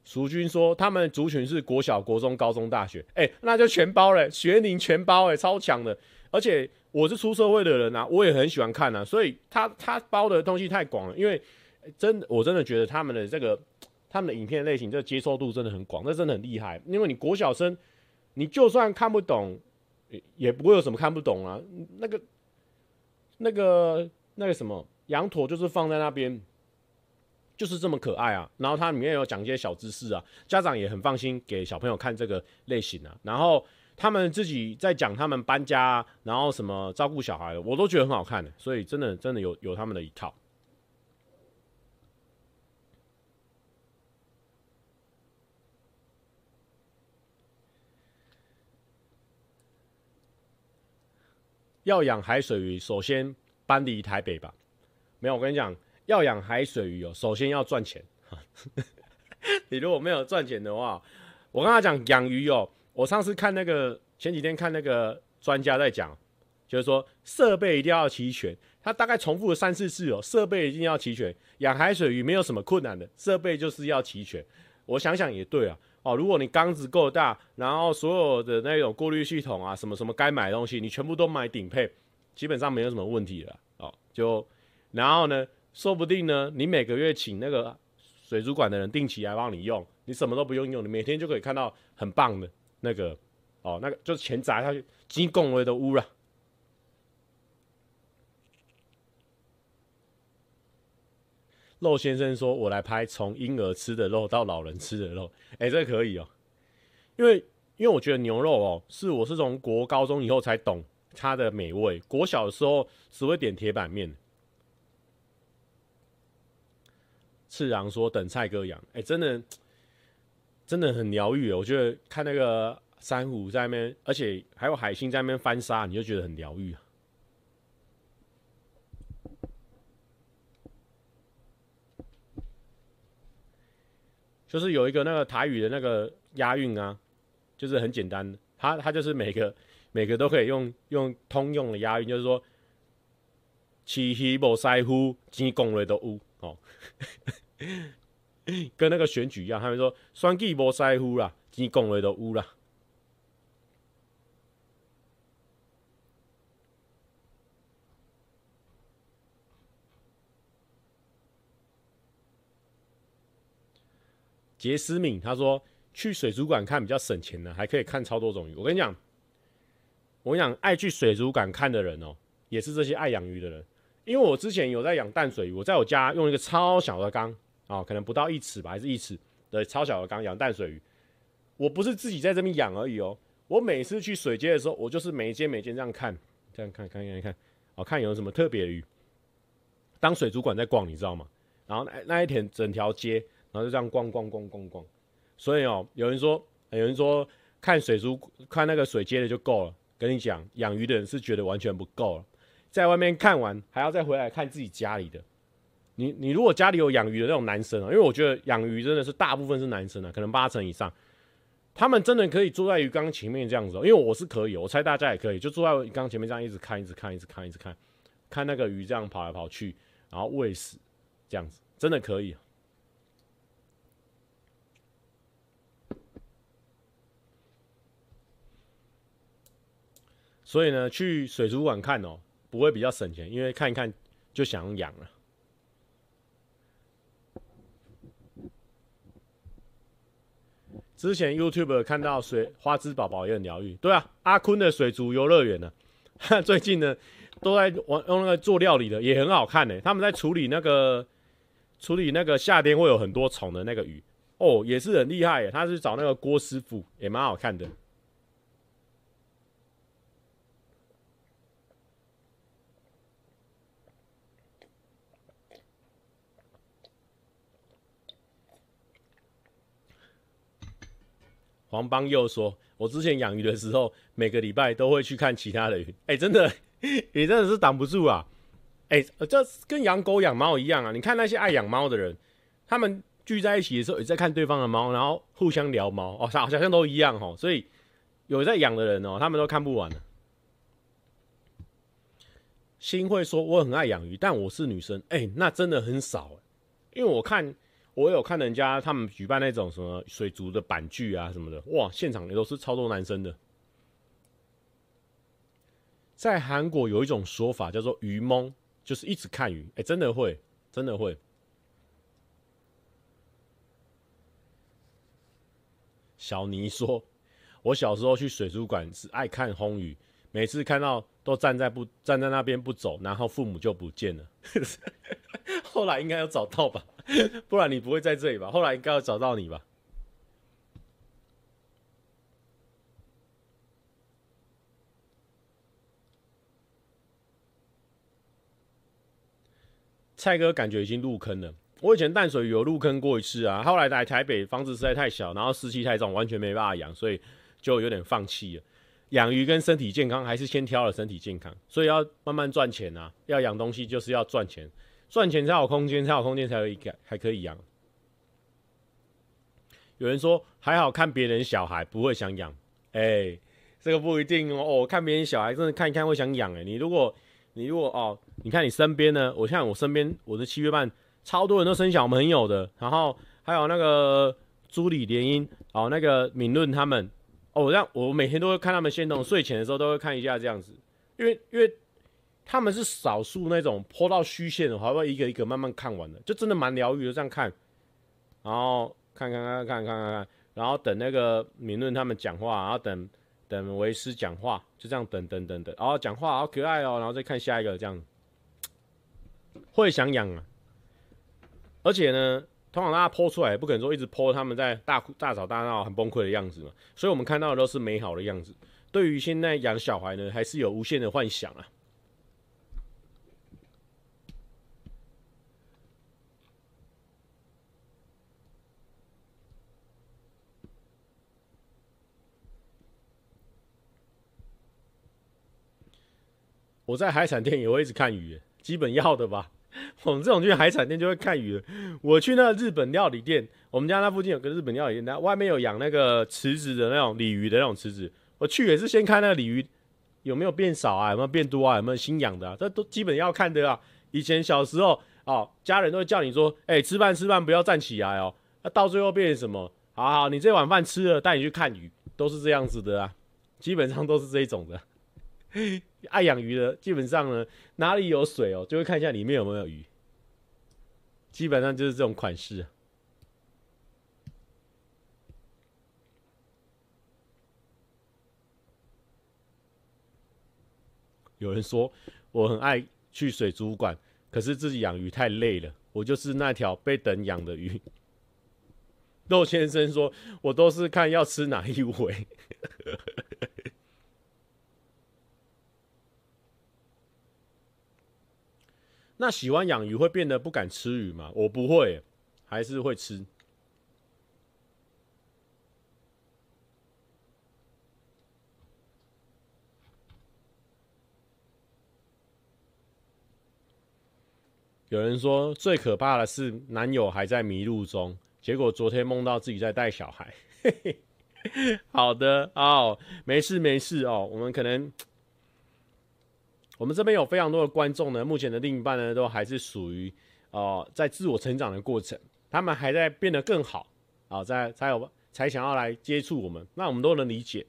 淑君说，他们族群是国小、国中、高中、大学，哎，那就全包了，学龄全包，哎，超强的。而且我是出社会的人啊，我也很喜欢看啊，所以他他包的东西太广了。因为真，我真的觉得他们的这个。他们的影片类型，这接受度真的很广，那真的很厉害。因为你国小生，你就算看不懂，也不会有什么看不懂啊。那个、那个、那个什么羊驼，就是放在那边，就是这么可爱啊。然后它里面有讲一些小知识啊，家长也很放心给小朋友看这个类型啊。然后他们自己在讲他们搬家，然后什么照顾小孩，我都觉得很好看的。所以真的真的有有他们的一套。要养海水鱼，首先搬离台北吧。没有，我跟你讲，要养海水鱼哦，首先要赚钱。[laughs] 你如果没有赚钱的话，我跟他讲养鱼哦。我上次看那个前几天看那个专家在讲，就是说设备一定要齐全。他大概重复了三四次哦，设备一定要齐全。养海水鱼没有什么困难的，设备就是要齐全。我想想也对啊。哦，如果你缸子够大，然后所有的那种过滤系统啊，什么什么该买的东西，你全部都买顶配，基本上没有什么问题了哦。就然后呢，说不定呢，你每个月请那个水族馆的人定期来帮你用，你什么都不用用，你每天就可以看到很棒的那个哦，那个就是钱砸下去，几公里的污了。肉先生说：“我来拍从婴儿吃的肉到老人吃的肉，哎、这可以哦、因为因为我觉得牛肉哦、是我是从国高中以后才懂它的美味，国小的时候只会点铁板面。”次郎说：“等蔡哥养，哎、真的真的很疗愈哦。我觉得看那个珊瑚在那边，而且还有海星在那边翻沙，你就觉得很疗愈就是有一个那个台语的那个押韵啊，就是很简单的，它它就是每个每个都可以用用通用的押韵，就是说，起鱼无在乎，钱讲的都有哦，[laughs] 跟那个选举一样，他们说选举无在乎啦，钱讲的都有啦。杰思敏他说去水族馆看比较省钱的，还可以看超多种鱼。我跟你讲，我跟你讲，爱去水族馆看的人哦、也是这些爱养鱼的人。因为我之前有在养淡水鱼，我在我家用一个超小的缸啊，可能不到一尺吧，还是一尺的超小的缸养淡水鱼。我不是自己在这边养而已哦、我每次去水街的时候，我就是每间每间这样看，这样看看看看，哦，看有什么特别的鱼。当水族馆在逛，你知道吗？然后那那一天整条街。然后就这样逛逛逛逛逛，所以哦，有人说，有人说看水族看那个水街的就够了。跟你讲，养鱼的人是觉得完全不够了，在外面看完还要再回来看自己家里的。你你如果家里有养鱼的那种男生啊，因为我觉得养鱼真的是大部分是男生啊，可能八成以上，他们真的可以坐在鱼缸前面这样子。因为我是可以，我猜大家也可以，就坐在鱼缸前面这样一直看，一直看，一直看，一直看，看那个鱼这样跑来跑去，然后喂食这样子，真的可以。所以呢，去水族馆看哦，不会比较省钱，因为看一看就想养了。之前 YouTube 看到水花枝宝宝也很疗愈，对啊，阿坤的水族游乐园呢，[laughs] 最近呢都在玩用那个做料理的，也很好看呢。他们在处理那个处理那个夏天会有很多虫的那个鱼哦，也是很厉害耶。他是找那个郭师傅，也蛮好看的。黄邦又说：“我之前养鱼的时候，每个礼拜都会去看其他的鱼。哎、真的，你真的是挡不住啊！哎、欸，这跟养狗养猫一样啊！你看那些爱养猫的人，他们聚在一起的时候也在看对方的猫，然后互相聊猫哦，好像都一样哦。所以有在养的人哦，他们都看不完的。新会说我很爱养鱼，但我是女生，哎、那真的很少，因为我看。”我有看人家他们举办那种什么水族的板剧啊什么的，哇，现场也都是超多男生的。在韩国有一种说法叫做“鱼蒙”，就是一直看鱼，哎、真的会，真的会。小尼说：“我小时候去水族馆是爱看红鱼，每次看到都站在不站在那边不走，然后父母就不见了。[laughs] 后来应该有找到吧。[laughs] ”不然你不会在这里吧？后来应该要找到你吧？蔡哥感觉已经入坑了。我以前淡水有入坑过一次啊，后来来台北房子实在太小，然后湿气太重，完全没办法养，所以就有点放弃了。养鱼跟身体健康还是先挑了身体健康，所以要慢慢赚钱啊。要养东西就是要赚钱。赚钱才有空间，才有空间才可以养，还可以养。有人说还好看别人小孩不会想养，哎、欸，这个不一定哦。看别人小孩真的看一看会想养哎。你如果你如果哦，你看你身边呢，我像我身边我的七月半超多人都生小朋友的，然后还有那个朱里联姻哦，那个敏论他们哦，这样我每天都会看他们限动，睡前的时候都会看一下这样子，因为因为他们是少数那种 po 到虚线的，还会一个一个慢慢看完的，就真的蛮疗愈的。这样看，然后看看看看看看看，然后等那个敏论他们讲话，然后等等维斯讲话，就这样等等等等，然后讲话好可爱哦，然后再看下一个，这样会想养啊。而且呢，通常大家 po 出来，也不可能说一直 po 他们在大哭大吵大闹、很崩溃的样子嘛，所以我们看到的都是美好的样子。对于现在养小孩呢，还是有无限的幻想啊。我在海产店也会一直看鱼，基本要的吧。[laughs] 我们这种去海产店就会看鱼。我去那个日本料理店，我们家那附近有个日本料理店，那外面有养那个池子的那种鲤鱼的那种池子。我去也是先看那个鲤鱼有没有变少啊，有没有变多啊，有没有新养的啊，这都基本要看的啊。以前小时候哦，家人都会叫你说，哎、吃饭吃饭不要站起来哦。那到最后变成什么？好好，你这碗饭吃了，带你去看鱼，都是这样子的啊。基本上都是这种的。爱养鱼的，基本上呢，哪里有水哦，就会看一下里面有没有鱼。基本上就是这种款式。有人说我很爱去水族馆，可是自己养鱼太累了。我就是那条被等养的鱼。[laughs] 豆先生说，我都是看要吃哪一回。那喜欢养鱼会变得不敢吃鱼吗？我不会，还是会吃。有人说最可怕的是男友还在迷路中，结果昨天梦到自己在带小孩。[laughs] 好的哦，没事没事哦，我们可能我们这边有非常多的观众呢，目前的另一半呢都还是属于哦在自我成长的过程，他们还在变得更好啊、在才有才想要来接触我们，那我们都能理解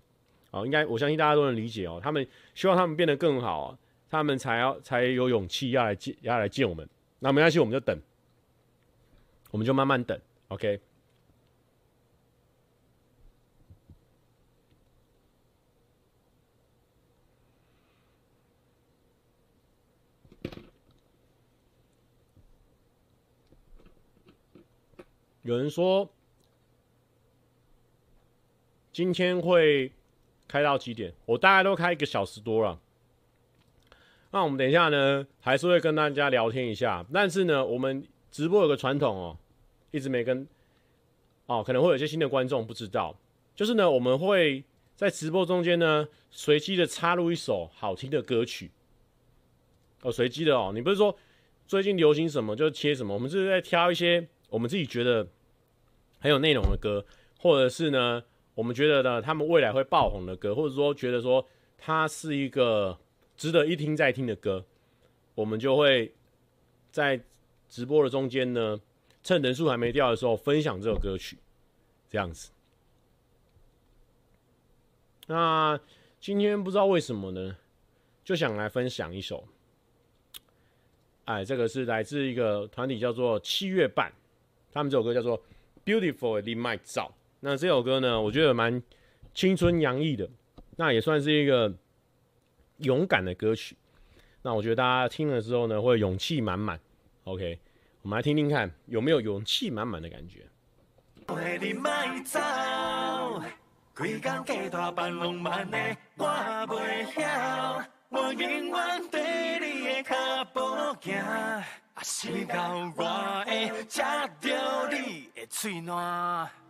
哦，应该我相信大家都能理解哦，他们希望他们变得更好，他们才要才有勇气要来见要来见我们。那没关系，我们就等，我们就慢慢等，OK。有人说今天会开到几点？我大概都开一个小时多了。那我们等一下呢，还是会跟大家聊天一下。但是呢，我们直播有个传统哦，一直没跟哦，可能会有些新的观众不知道，就是呢，我们会在直播中间呢，随机的插入一首好听的歌曲。哦，随机的哦，你不是说最近流行什么就切什么，我们是在挑一些我们自己觉得很有内容的歌，或者是呢，我们觉得呢，他们未来会爆红的歌，或者说觉得说它是一个。值得一听再听的歌，我们就会在直播的中间呢，趁人数还没掉的时候分享这首歌曲，这样子。那今天不知道为什么呢，就想来分享一首，哎，这个是来自一个团体叫做七月半，他们这首歌叫做 beautiful 的麦照那这首歌呢我觉得蛮青春洋溢的那也算是一个勇敢的歌曲。那我觉得大家听了之后呢会勇气满满。Ok 我们来听听看有没有勇气满满的感觉？为你买早归浪漫的我不要我永远对你也看不见是到我的食到你的嘴蛋。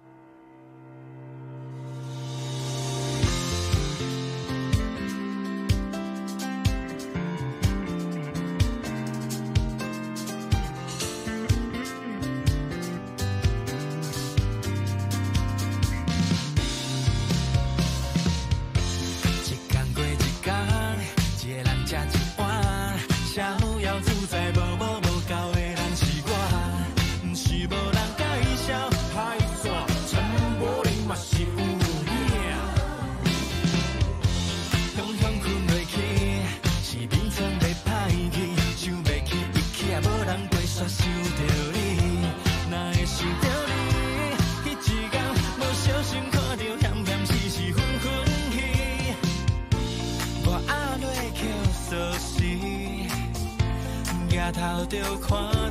就看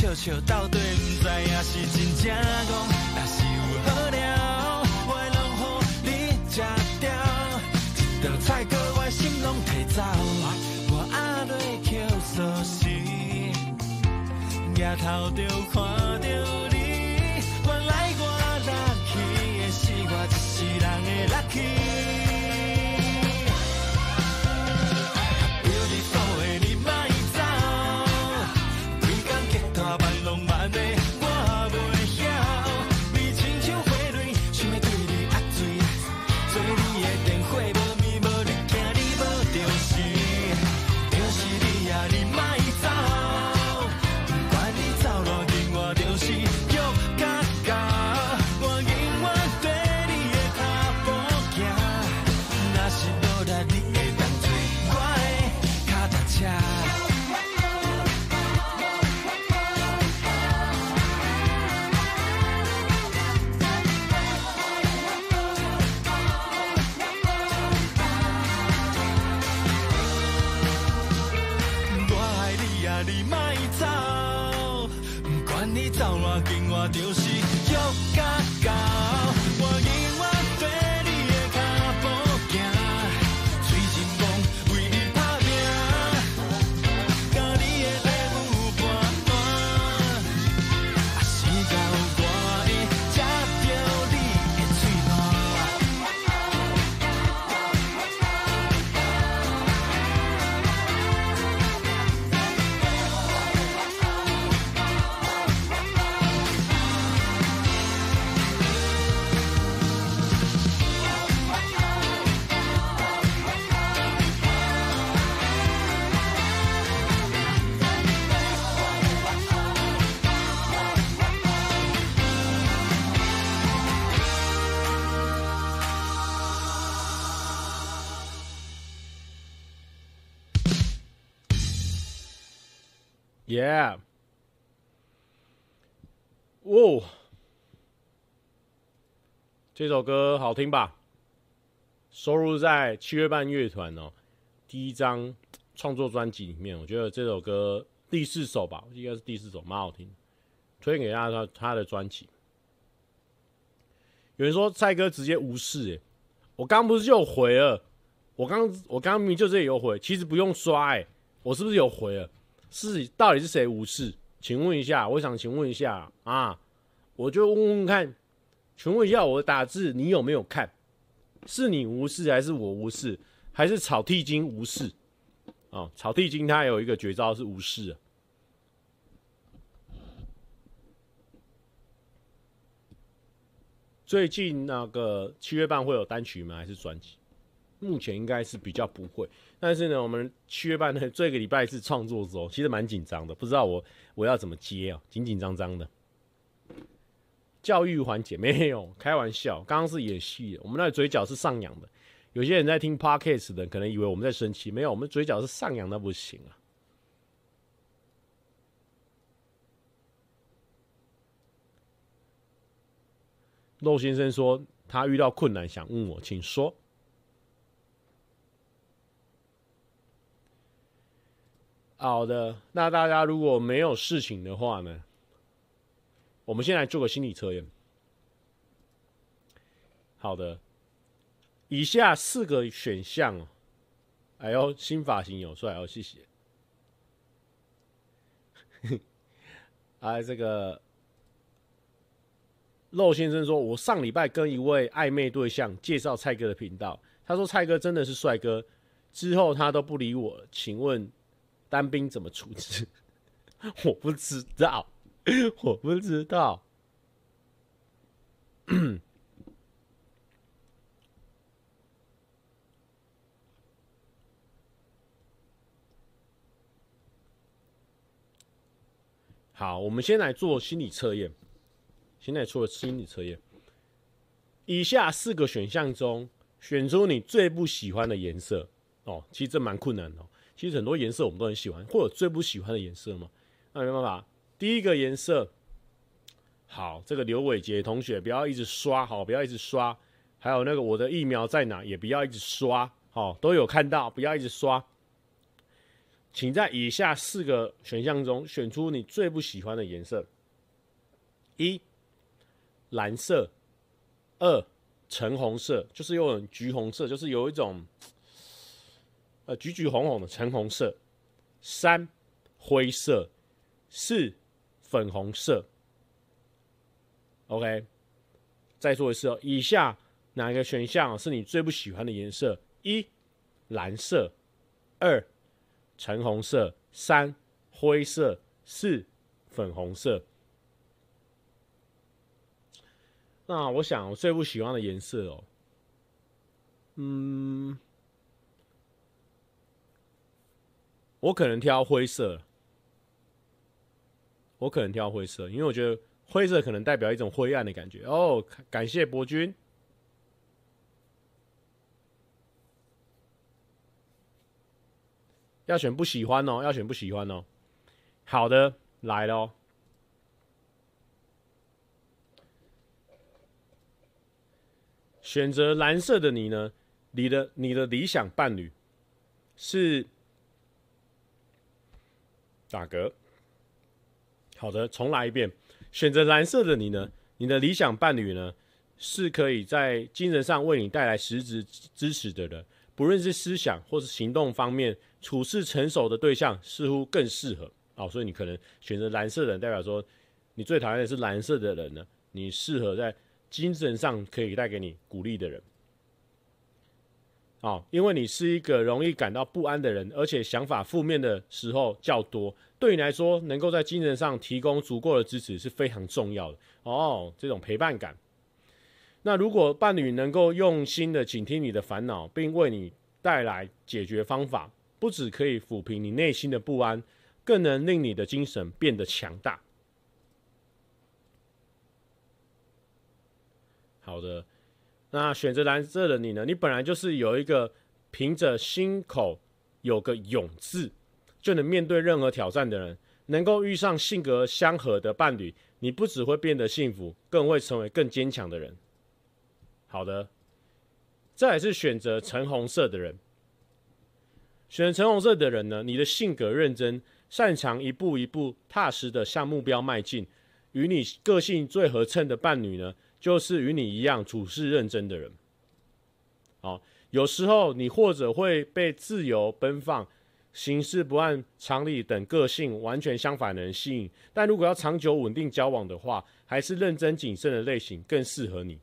笑笑到底，不知影是真正戆。若是有好料，我拢予你吃掉。一道菜阁我心拢提走，我阿瑞口锁匙，抬头就看到 Yeah，哦，这首歌好听吧？收录在七月半乐团哦第一张创作专辑里面。我觉得这首歌第四首吧，应该是第四首，蛮好听，推荐给大家他他的专辑。有人说蔡哥直接无视，诶，我刚不是就回了？我刚我刚明明就这里有回，其实不用刷，诶，我是不是有回了？是，到底是谁无视？请问一下，我想请问一下啊，我就问问看，请问一下，我打字你有没有看？是你无视还是我无视？还是草剃金无视？啊，草剃金他有一个绝招是无视。最近那个七月半会有单曲吗？还是专辑？目前应该是比较不会，但是呢，我们七月半的这个礼拜是创作周，其实蛮紧张的，不知道我我要怎么接啊，紧紧张张的。教育环节 [laughs] 没有开玩笑，刚刚是演戏，我们那嘴角是上扬的。有些人在听 Podcast 的，可能以为我们在生气，没有，我们嘴角是上扬的，不行啊。陆先生说他遇到困难，想问我，请说。好的，那大家如果没有事情的话呢，我们先来做个心理测验。好的，以下四个选项哦，哎呦，新发型有帅哦，谢谢。[laughs] 啊，这个肉先生说：“我上礼拜跟一位暧昧对象介绍蔡哥的频道，他说蔡哥真的是帅哥，之后他都不理我了。请问单兵怎么处置？[laughs] 我不知道，我不知道。[coughs] 好，我们先来做心理测验。”现在做心理测验，以下四个选项中选出你最不喜欢的颜色哦。其实这蛮困难的哦。其实很多颜色我们都很喜欢，或者最不喜欢的颜色嘛。那没办法，第一个颜色，好，这个刘伟杰同学不要一直刷，好，不要一直刷。还有那个我的疫苗在哪，也不要一直刷，好，都有看到，不要一直刷。请在以下四个选项中选出你最不喜欢的颜色。一蓝色，二橙红色，就是有点橘红色，就是有一种呃橘橘红红的橙红色。三灰色，四粉红色。OK，再说一次哦，以下哪一个选项是你最不喜欢的颜色？一蓝色，二橙红色，三灰色，四粉红色。那我想我最不喜欢的颜色哦，嗯，我可能挑灰色，我可能挑灰色，因为我觉得灰色可能代表一种灰暗的感觉哦。感谢博君，要选不喜欢哦，要选不喜欢哦。好的，来咯。选择蓝色的你呢？你的你的理想伴侣是打嗝。好的，重来一遍。选择蓝色的你呢？你的理想伴侣呢？是可以在精神上为你带来实质支持的人，不论是思想或是行动方面，处事成熟的对象似乎更适合。哦，所以你可能选择蓝色的人，代表说你最讨厌的是蓝色的人呢？你适合在。精神上可以带给你鼓励的人，哦，因为你是一个容易感到不安的人，而且想法负面的时候较多，对你来说，能够在精神上提供足够的支持是非常重要的哦。这种陪伴感，那如果伴侣能够用心的倾听你的烦恼，并为你带来解决方法，不只可以抚平你内心的不安，更能令你的精神变得强大。好的，那选择蓝色的你呢？你本来就是有一个凭着心口有个勇字，就能面对任何挑战的人，能够遇上性格相合的伴侣，你不只会变得幸福，更会成为更坚强的人。好的，再来是选择橙红色的人。选择橙红色的人呢，你的性格认真，擅长一步一步踏实的向目标迈进，与你个性最合称的伴侣呢，就是与你一样处事认真的人，好，有时候你或者会被自由奔放、行事不按常理等个性完全相反的人吸引，但如果要长久稳定交往的话，还是认真谨慎的类型更适合你。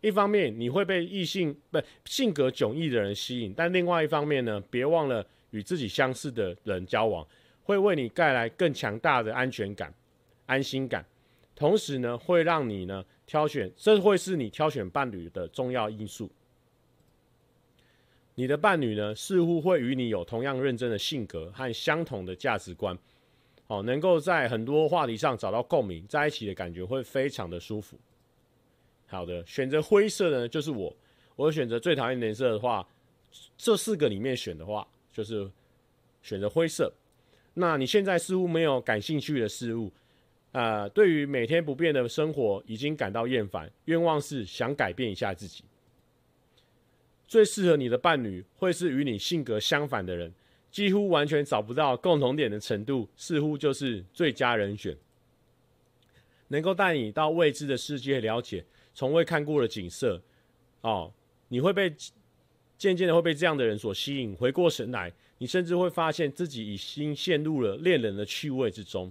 一方面你会被异性不性格迥异的人吸引，但另外一方面呢，别忘了与自己相似的人交往，会为你带来更强大的安全感、安心感。同时呢，会让你呢挑选，这会是你挑选伴侣的重要因素。你的伴侣呢，似乎会与你有同样认真的性格和相同的价值观，哦，能够在很多话题上找到共鸣，在一起的感觉会非常的舒服。好的，选择灰色呢，就是我，我选择最讨厌的颜色的话，这四个里面选的话，就是选择灰色。那你现在似乎没有感兴趣的事物。啊、呃，对于每天不变的生活已经感到厌烦，愿望是想改变一下自己。最适合你的伴侣会是与你性格相反的人，几乎完全找不到共同点的程度，似乎就是最佳人选。能够带你到未知的世界，了解从未看过的景色。哦，你会被渐渐的会被这样的人所吸引。回过神来，你甚至会发现自己已经陷入了恋人的趣味之中。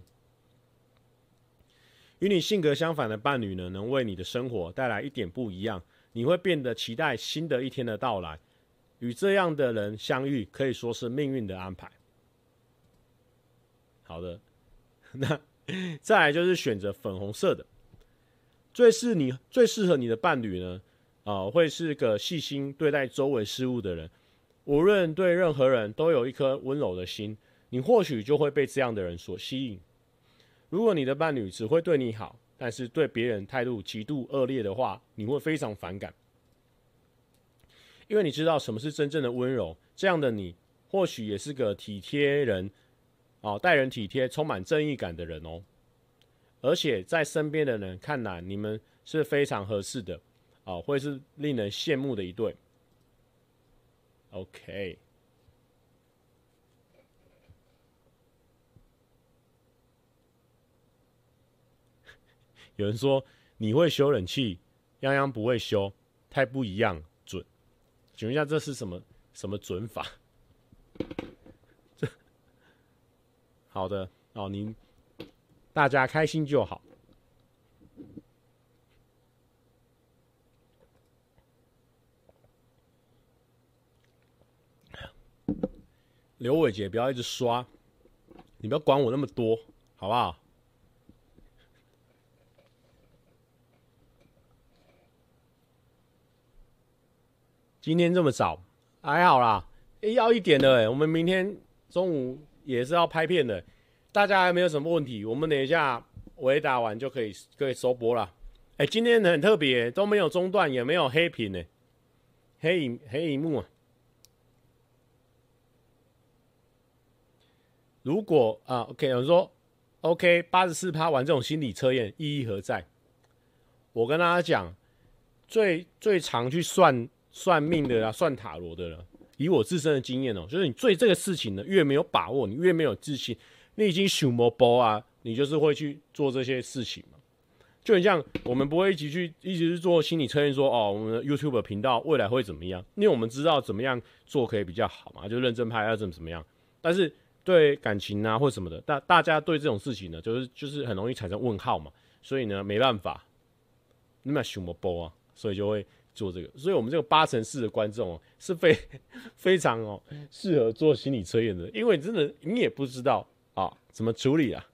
与你性格相反的伴侣呢，能为你的生活带来一点不一样，你会变得期待新的一天的到来。与这样的人相遇，可以说是命运的安排。好的，[laughs] 那再来就是选择粉红色的，最适你最适合你的伴侣呢，啊、会是个细心对待周围事物的人，无论对任何人都有一颗温柔的心，你或许就会被这样的人所吸引。如果你的伴侣只会对你好，但是对别人态度极度恶劣的话，你会非常反感。因为你知道什么是真正的温柔，这样的你或许也是个体贴人，哦，待人体贴、充满正义感的人哦。而且在身边的人看来，你们是非常合适的，哦，会是令人羡慕的一对。OK，有人说你会修冷气，泱泱不会修，太不一样。准请问一下，这是什么什么准法？这好的哦，您大家开心就好。刘伟杰，不要一直刷，你不要管我那么多，好不好？今天这么早，还好啦。要一点的哎，我们明天中午也是要拍片的，大家还没有什么问题，我们等一下回答完就可以可以收播了。哎、今天很特别，都没有中断，也没有黑屏呢，黑影黑萤幕啊。如果啊，OK，有人说 OK，八十四趴玩这种心理测验意义何在？我跟大家讲，最最常去算。算命的啦，算塔罗的了。以我自身的经验哦、就是你对这个事情呢，越没有把握，你越没有自信，你已经想没包啊，你就是会去做这些事情嘛。就很像我们不会一起去，一直去做心理测验，说哦，我们的 YouTube 频道未来会怎么样？因为我们知道怎么样做可以比较好嘛，就认真拍要怎么怎么样。但是对感情啊或什么的，大大家对这种事情呢，就是就是很容易产生问号嘛。所以呢，没办法，那么想没包啊，所以就会。做这个，所以我们这个八成四的观众哦，是非 [laughs] 非常哦适合做心理测验的，因为真的你也不知道啊怎么处理啊。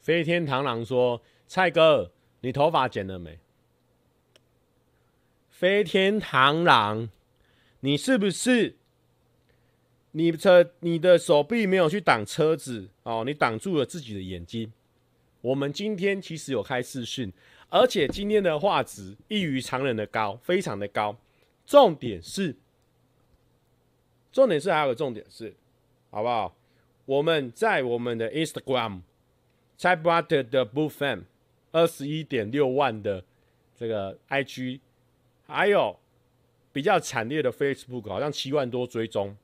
飞天螳螂说：“蔡哥，你头发剪了没？”飞天螳螂，你是不是你车你的手臂没有去挡车子哦？你挡住了自己的眼睛。我们今天其实有开视讯，而且今天的画质异于常人的高，非常的高。重点是，重点是还有个重点是，好不好？我们在我们的 Instagram，蔡 brother 的 Boofam 二十一点六万的这个 IG。还有比较惨烈的 Facebook，好像七万多追踪，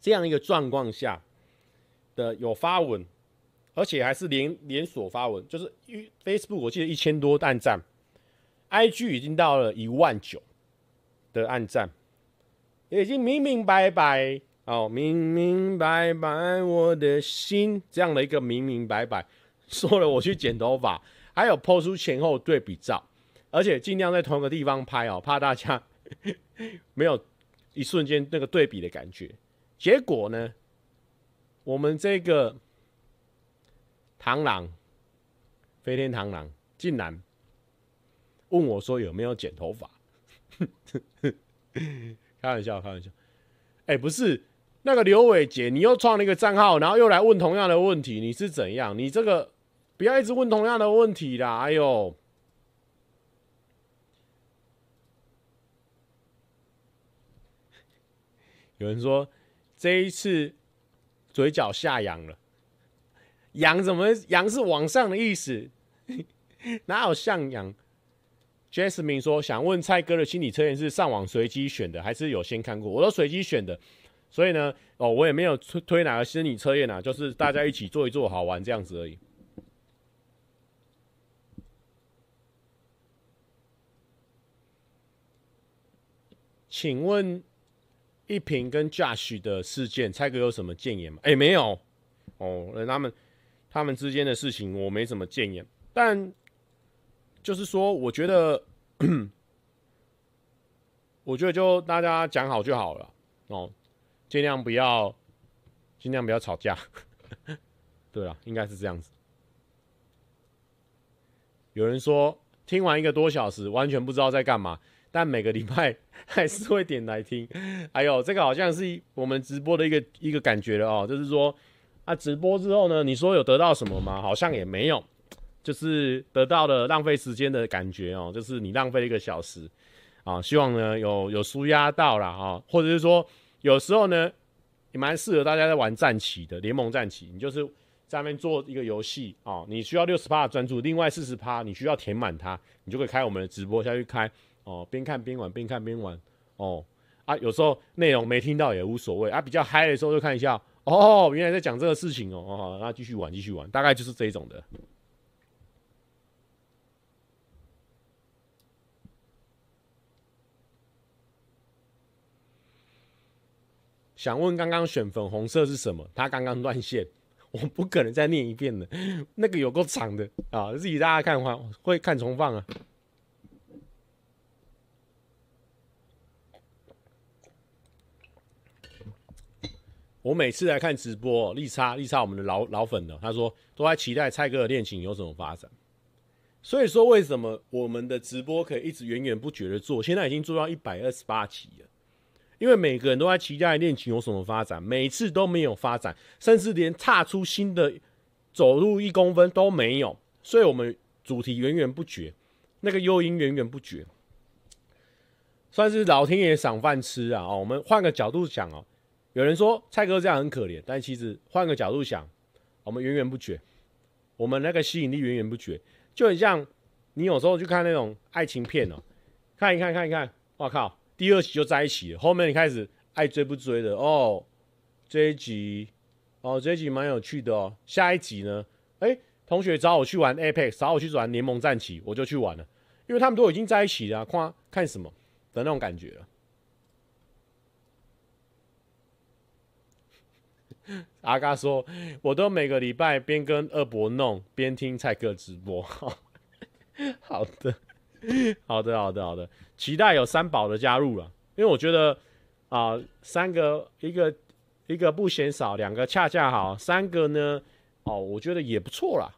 这样一个状况下的有发文，而且还是连连锁发文，就是 Facebook 我记得一千多按赞，IG 已经到了一万九的按赞，已经明明白白哦，明明白白我的心这样的一个明明白白，说了我去剪头发，还有 PO 出前后对比照。而且尽量在同一个地方拍哦，怕大家 [laughs] 没有一瞬间那个对比的感觉。结果呢，我们这个螳螂，飞天螳螂，竟然问我说有没有剪头发？[laughs] 开玩笑，开玩笑。哎，不是那个刘伟杰，你又创了一个账号，然后又来问同样的问题，你是怎样？你这个不要一直问同样的问题啦！哎呦。有人说这一次嘴角下扬了扬怎么？扬是往上的意思。[laughs] 哪有向扬？Jasmine 说想问蔡哥的心理测验是上网随机选的还是有先看过？我都随机选的所以呢哦我也没有推推哪个心理测验啊就是大家一起做一做好玩这样子而已。请问一平跟 Josh 的事件，蔡哥有什么建言吗？哎、没有哦，那他们他们之间的事情我没什么建言，但就是说，我觉得，[clears throat] 我觉得就大家讲好就好了哦，尽量不要尽量不要吵架。[laughs] 对啊，应该是这样子。有人说听完一个多小时，完全不知道在干嘛。但每个礼拜还是会点来听，哎呦，这个好像是我们直播的一个一个感觉了哦，就是说啊，直播之后呢，你说有得到什么吗？好像也没有，就是得到了浪费时间的感觉哦，就是你浪费了一个小时啊，希望呢有有舒压到了啊，或者是说有时候呢也蛮适合大家在玩战棋的联盟战棋，你就是在那边做一个游戏啊，你需要六十趴的专注，另外四十趴你需要填满它，你就可以开我们的直播下去开。哦，边看边玩，边看边玩。哦，啊，有时候内容没听到也无所谓啊。比较嗨的时候就看一下，哦，原来在讲这个事情哦。哦，那继续玩，继续玩，大概就是这一种的。想问刚刚选粉红色是什么？他刚刚断线，我不可能再念一遍了，那个有够长的啊！自己大家看的话会看重放啊。我每次来看直播，利差利差，我们的老老粉呢，他说都在期待蔡哥的恋情有什么发展。所以说，为什么我们的直播可以一直源源不绝的做？现在已经做到一百二十八期了，因为每个人都在期待恋情有什么发展，每次都没有发展，甚至连踏出新的走路一公分都没有。所以我们主题源源不绝，那个诱因源源不绝，算是老天爷赏饭吃啊！哦，我们换个角度讲哦。有人说蔡哥这样很可怜，但其实换个角度想，我们源源不绝，我们那个吸引力源源不绝，就很像你有时候去看那种爱情片哦，看一看看一看，哇靠，第二集就在一起了，后面你开始爱追不追的哦，这一集哦这一集蛮有趣的哦，下一集呢，哎，同学找我去玩 Apex，找我去玩联盟战棋，我就去玩了，因为他们都已经在一起了，看看什么的那种感觉了。[laughs] 阿嘎说：“我都每个礼拜边跟二伯弄边听蔡哥直播。[laughs] ”好的，好的，好的，好的，期待有三宝的加入了，因为我觉得啊、三个一个一个不嫌少，两个恰恰好，三个呢，哦，我觉得也不错啦。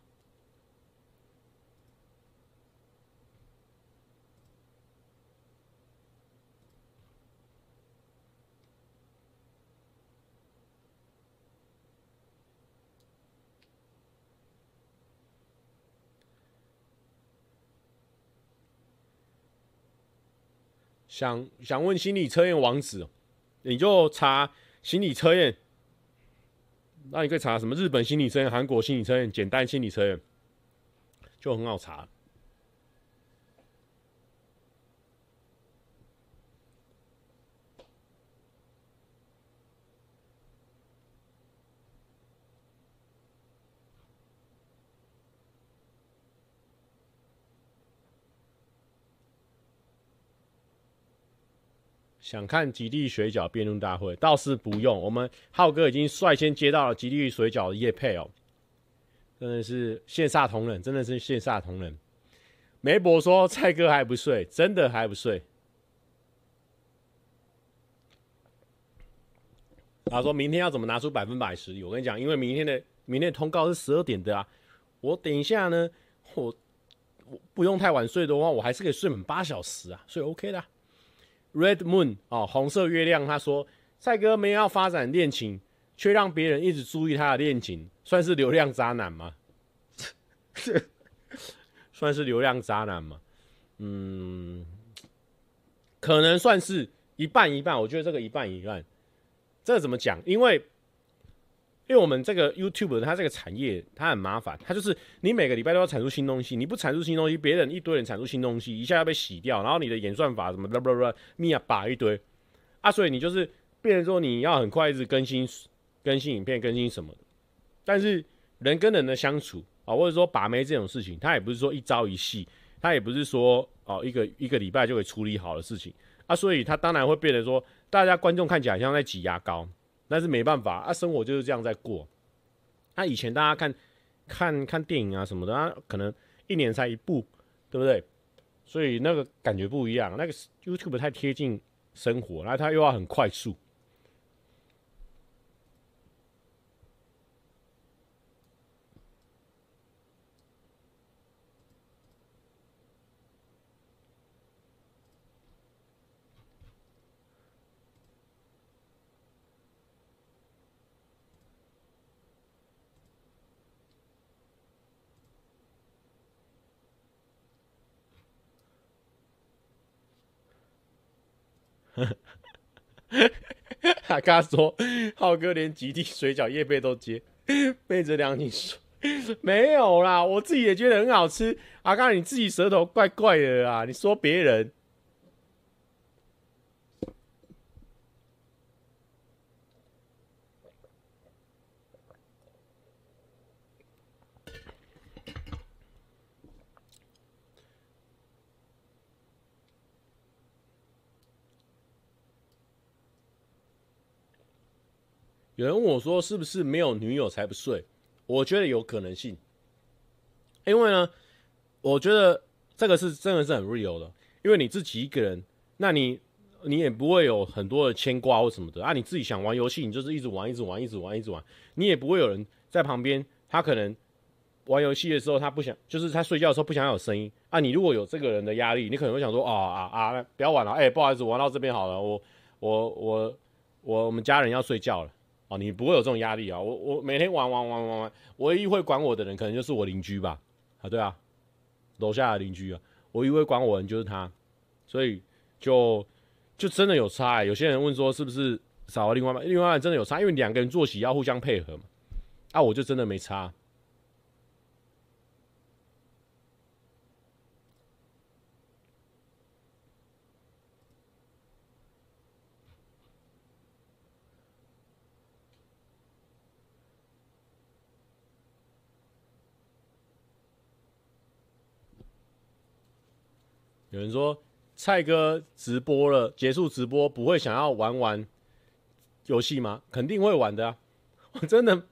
想想问心理测验网址，你就查心理测验。那你可以查什么？日本心理测验、韩国心理测验、简单心理测验，就很好查。想看吉利水饺辩论大会，倒是不用。我们浩哥已经率先接到了吉利水饺的叶配哦，真的是羡煞同仁，真的是羡煞同仁。梅博说蔡哥还不睡，真的还不睡。他说明天要怎么拿出百分百实力？我跟你讲，因为明天的明天的通告是十二点的啊。我等一下呢，我我不用太晚睡的话，我还是可以睡满八小时啊，所以 OK 的。Red Moon 哦，红色月亮。他说：“帅哥没有要发展恋情，却让别人一直注意他的恋情，算是流量渣男吗？[laughs] 算是流量渣男吗？嗯，可能算是一半一半。我觉得这个一半一半，这怎么讲？因为。”因为我们这个 YouTube 它这个产业它很麻烦，它就是你每个礼拜都要产出新东西，你不产出新东西，别人一堆人产出新东西，一下要被洗掉，然后你的演算法什么的，不不不，密啊把一堆啊，所以你就是变成说你要很快一直更新更新影片，更新什么的。但是人跟人的相处啊，或者说把妹这种事情，它也不是说一朝一夕，它也不是说哦一个一个礼拜就可以处理好的事情啊，所以他当然会变得说，大家观众看起来像在挤牙膏，但是没办法啊，生活就是这样在过。那、啊、以前大家看看看电影啊什么的，啊，可能一年才一部，对不对？所以那个感觉不一样，那个 YouTube 太贴近生活，然后它又要很快速。[laughs] 他刚说，浩哥连极地水饺叶贝都接，背着良心说没有啦，我自己也觉得很好吃。阿刚，你自己舌头怪怪的啦，你说别人。有人问我说：“是不是没有女友才不睡？”我觉得有可能性，因为呢，我觉得这个是真的是很 real 的。因为你自己一个人，那你你也不会有很多的牵挂或什么的啊。你自己想玩游戏，你就是一直玩，一直玩，一直玩，一直玩。你也不会有人在旁边，他可能玩游戏的时候，他不想，就是他睡觉的时候不想有声音啊。你如果有这个人的压力，你可能会想说：“啊啊啊，不要玩了，哎、不好意思，玩到这边好了，我我我我我们家人要睡觉了。”哦，你不会有这种压力啊！我我每天玩玩玩玩玩，唯一会管我的人可能就是我邻居吧？啊，对啊，楼下的邻居啊，唯一会管我的人就是他，所以就就真的有差。有些人问说是不是少了另外一半？另外一半真的有差，因为两个人作息要互相配合嘛。啊，我就真的没差。有人说蔡哥直播了，结束直播不会想要玩玩游戏吗？肯定会玩的啊！[laughs] 我真的，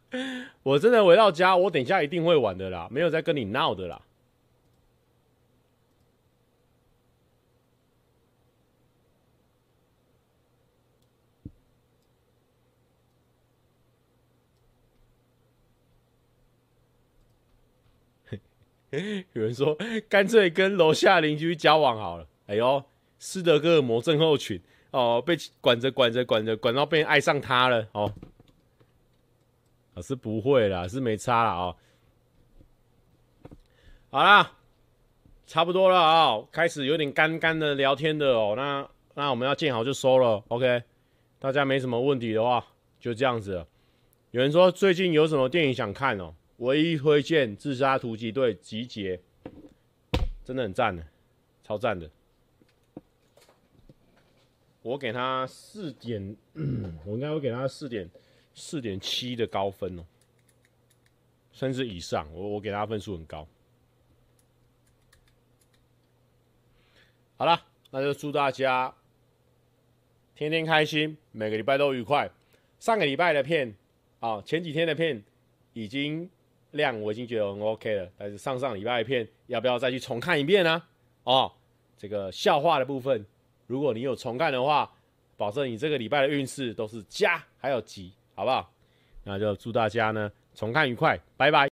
我真的回到家，我等一下一定会玩的啦，没有在跟你闹的啦。[laughs] 有人说，干脆跟楼下邻居交往好了。哎呦，斯德哥尔摩症候群哦，被管着管着管着，管到被人爱上他了哦。啊，是不会啦，是没差啦哦。好啦，差不多了啊，开始有点干干的聊天的哦。那那我们要见好就收了，OK？大家没什么问题的话，就这样子了。有人说最近有什么电影想看哦？唯一推荐《自杀突击队集结》，真的很赞的，超赞的。我给他四点，[clears throat] 我应该会给他四点四点七的高分哦，甚至以上。我我给他分数很高。好了，那就祝大家天天开心，每个礼拜都愉快。上个礼拜的片啊，前几天的片已经。量我已经觉得很 OK 了，但是上上礼拜的片要不要再去重看一遍呢？哦，这个笑话的部分，如果你有重看的话，保证你这个礼拜的运势都是加还有吉，好不好？那就祝大家呢重看愉快，拜拜。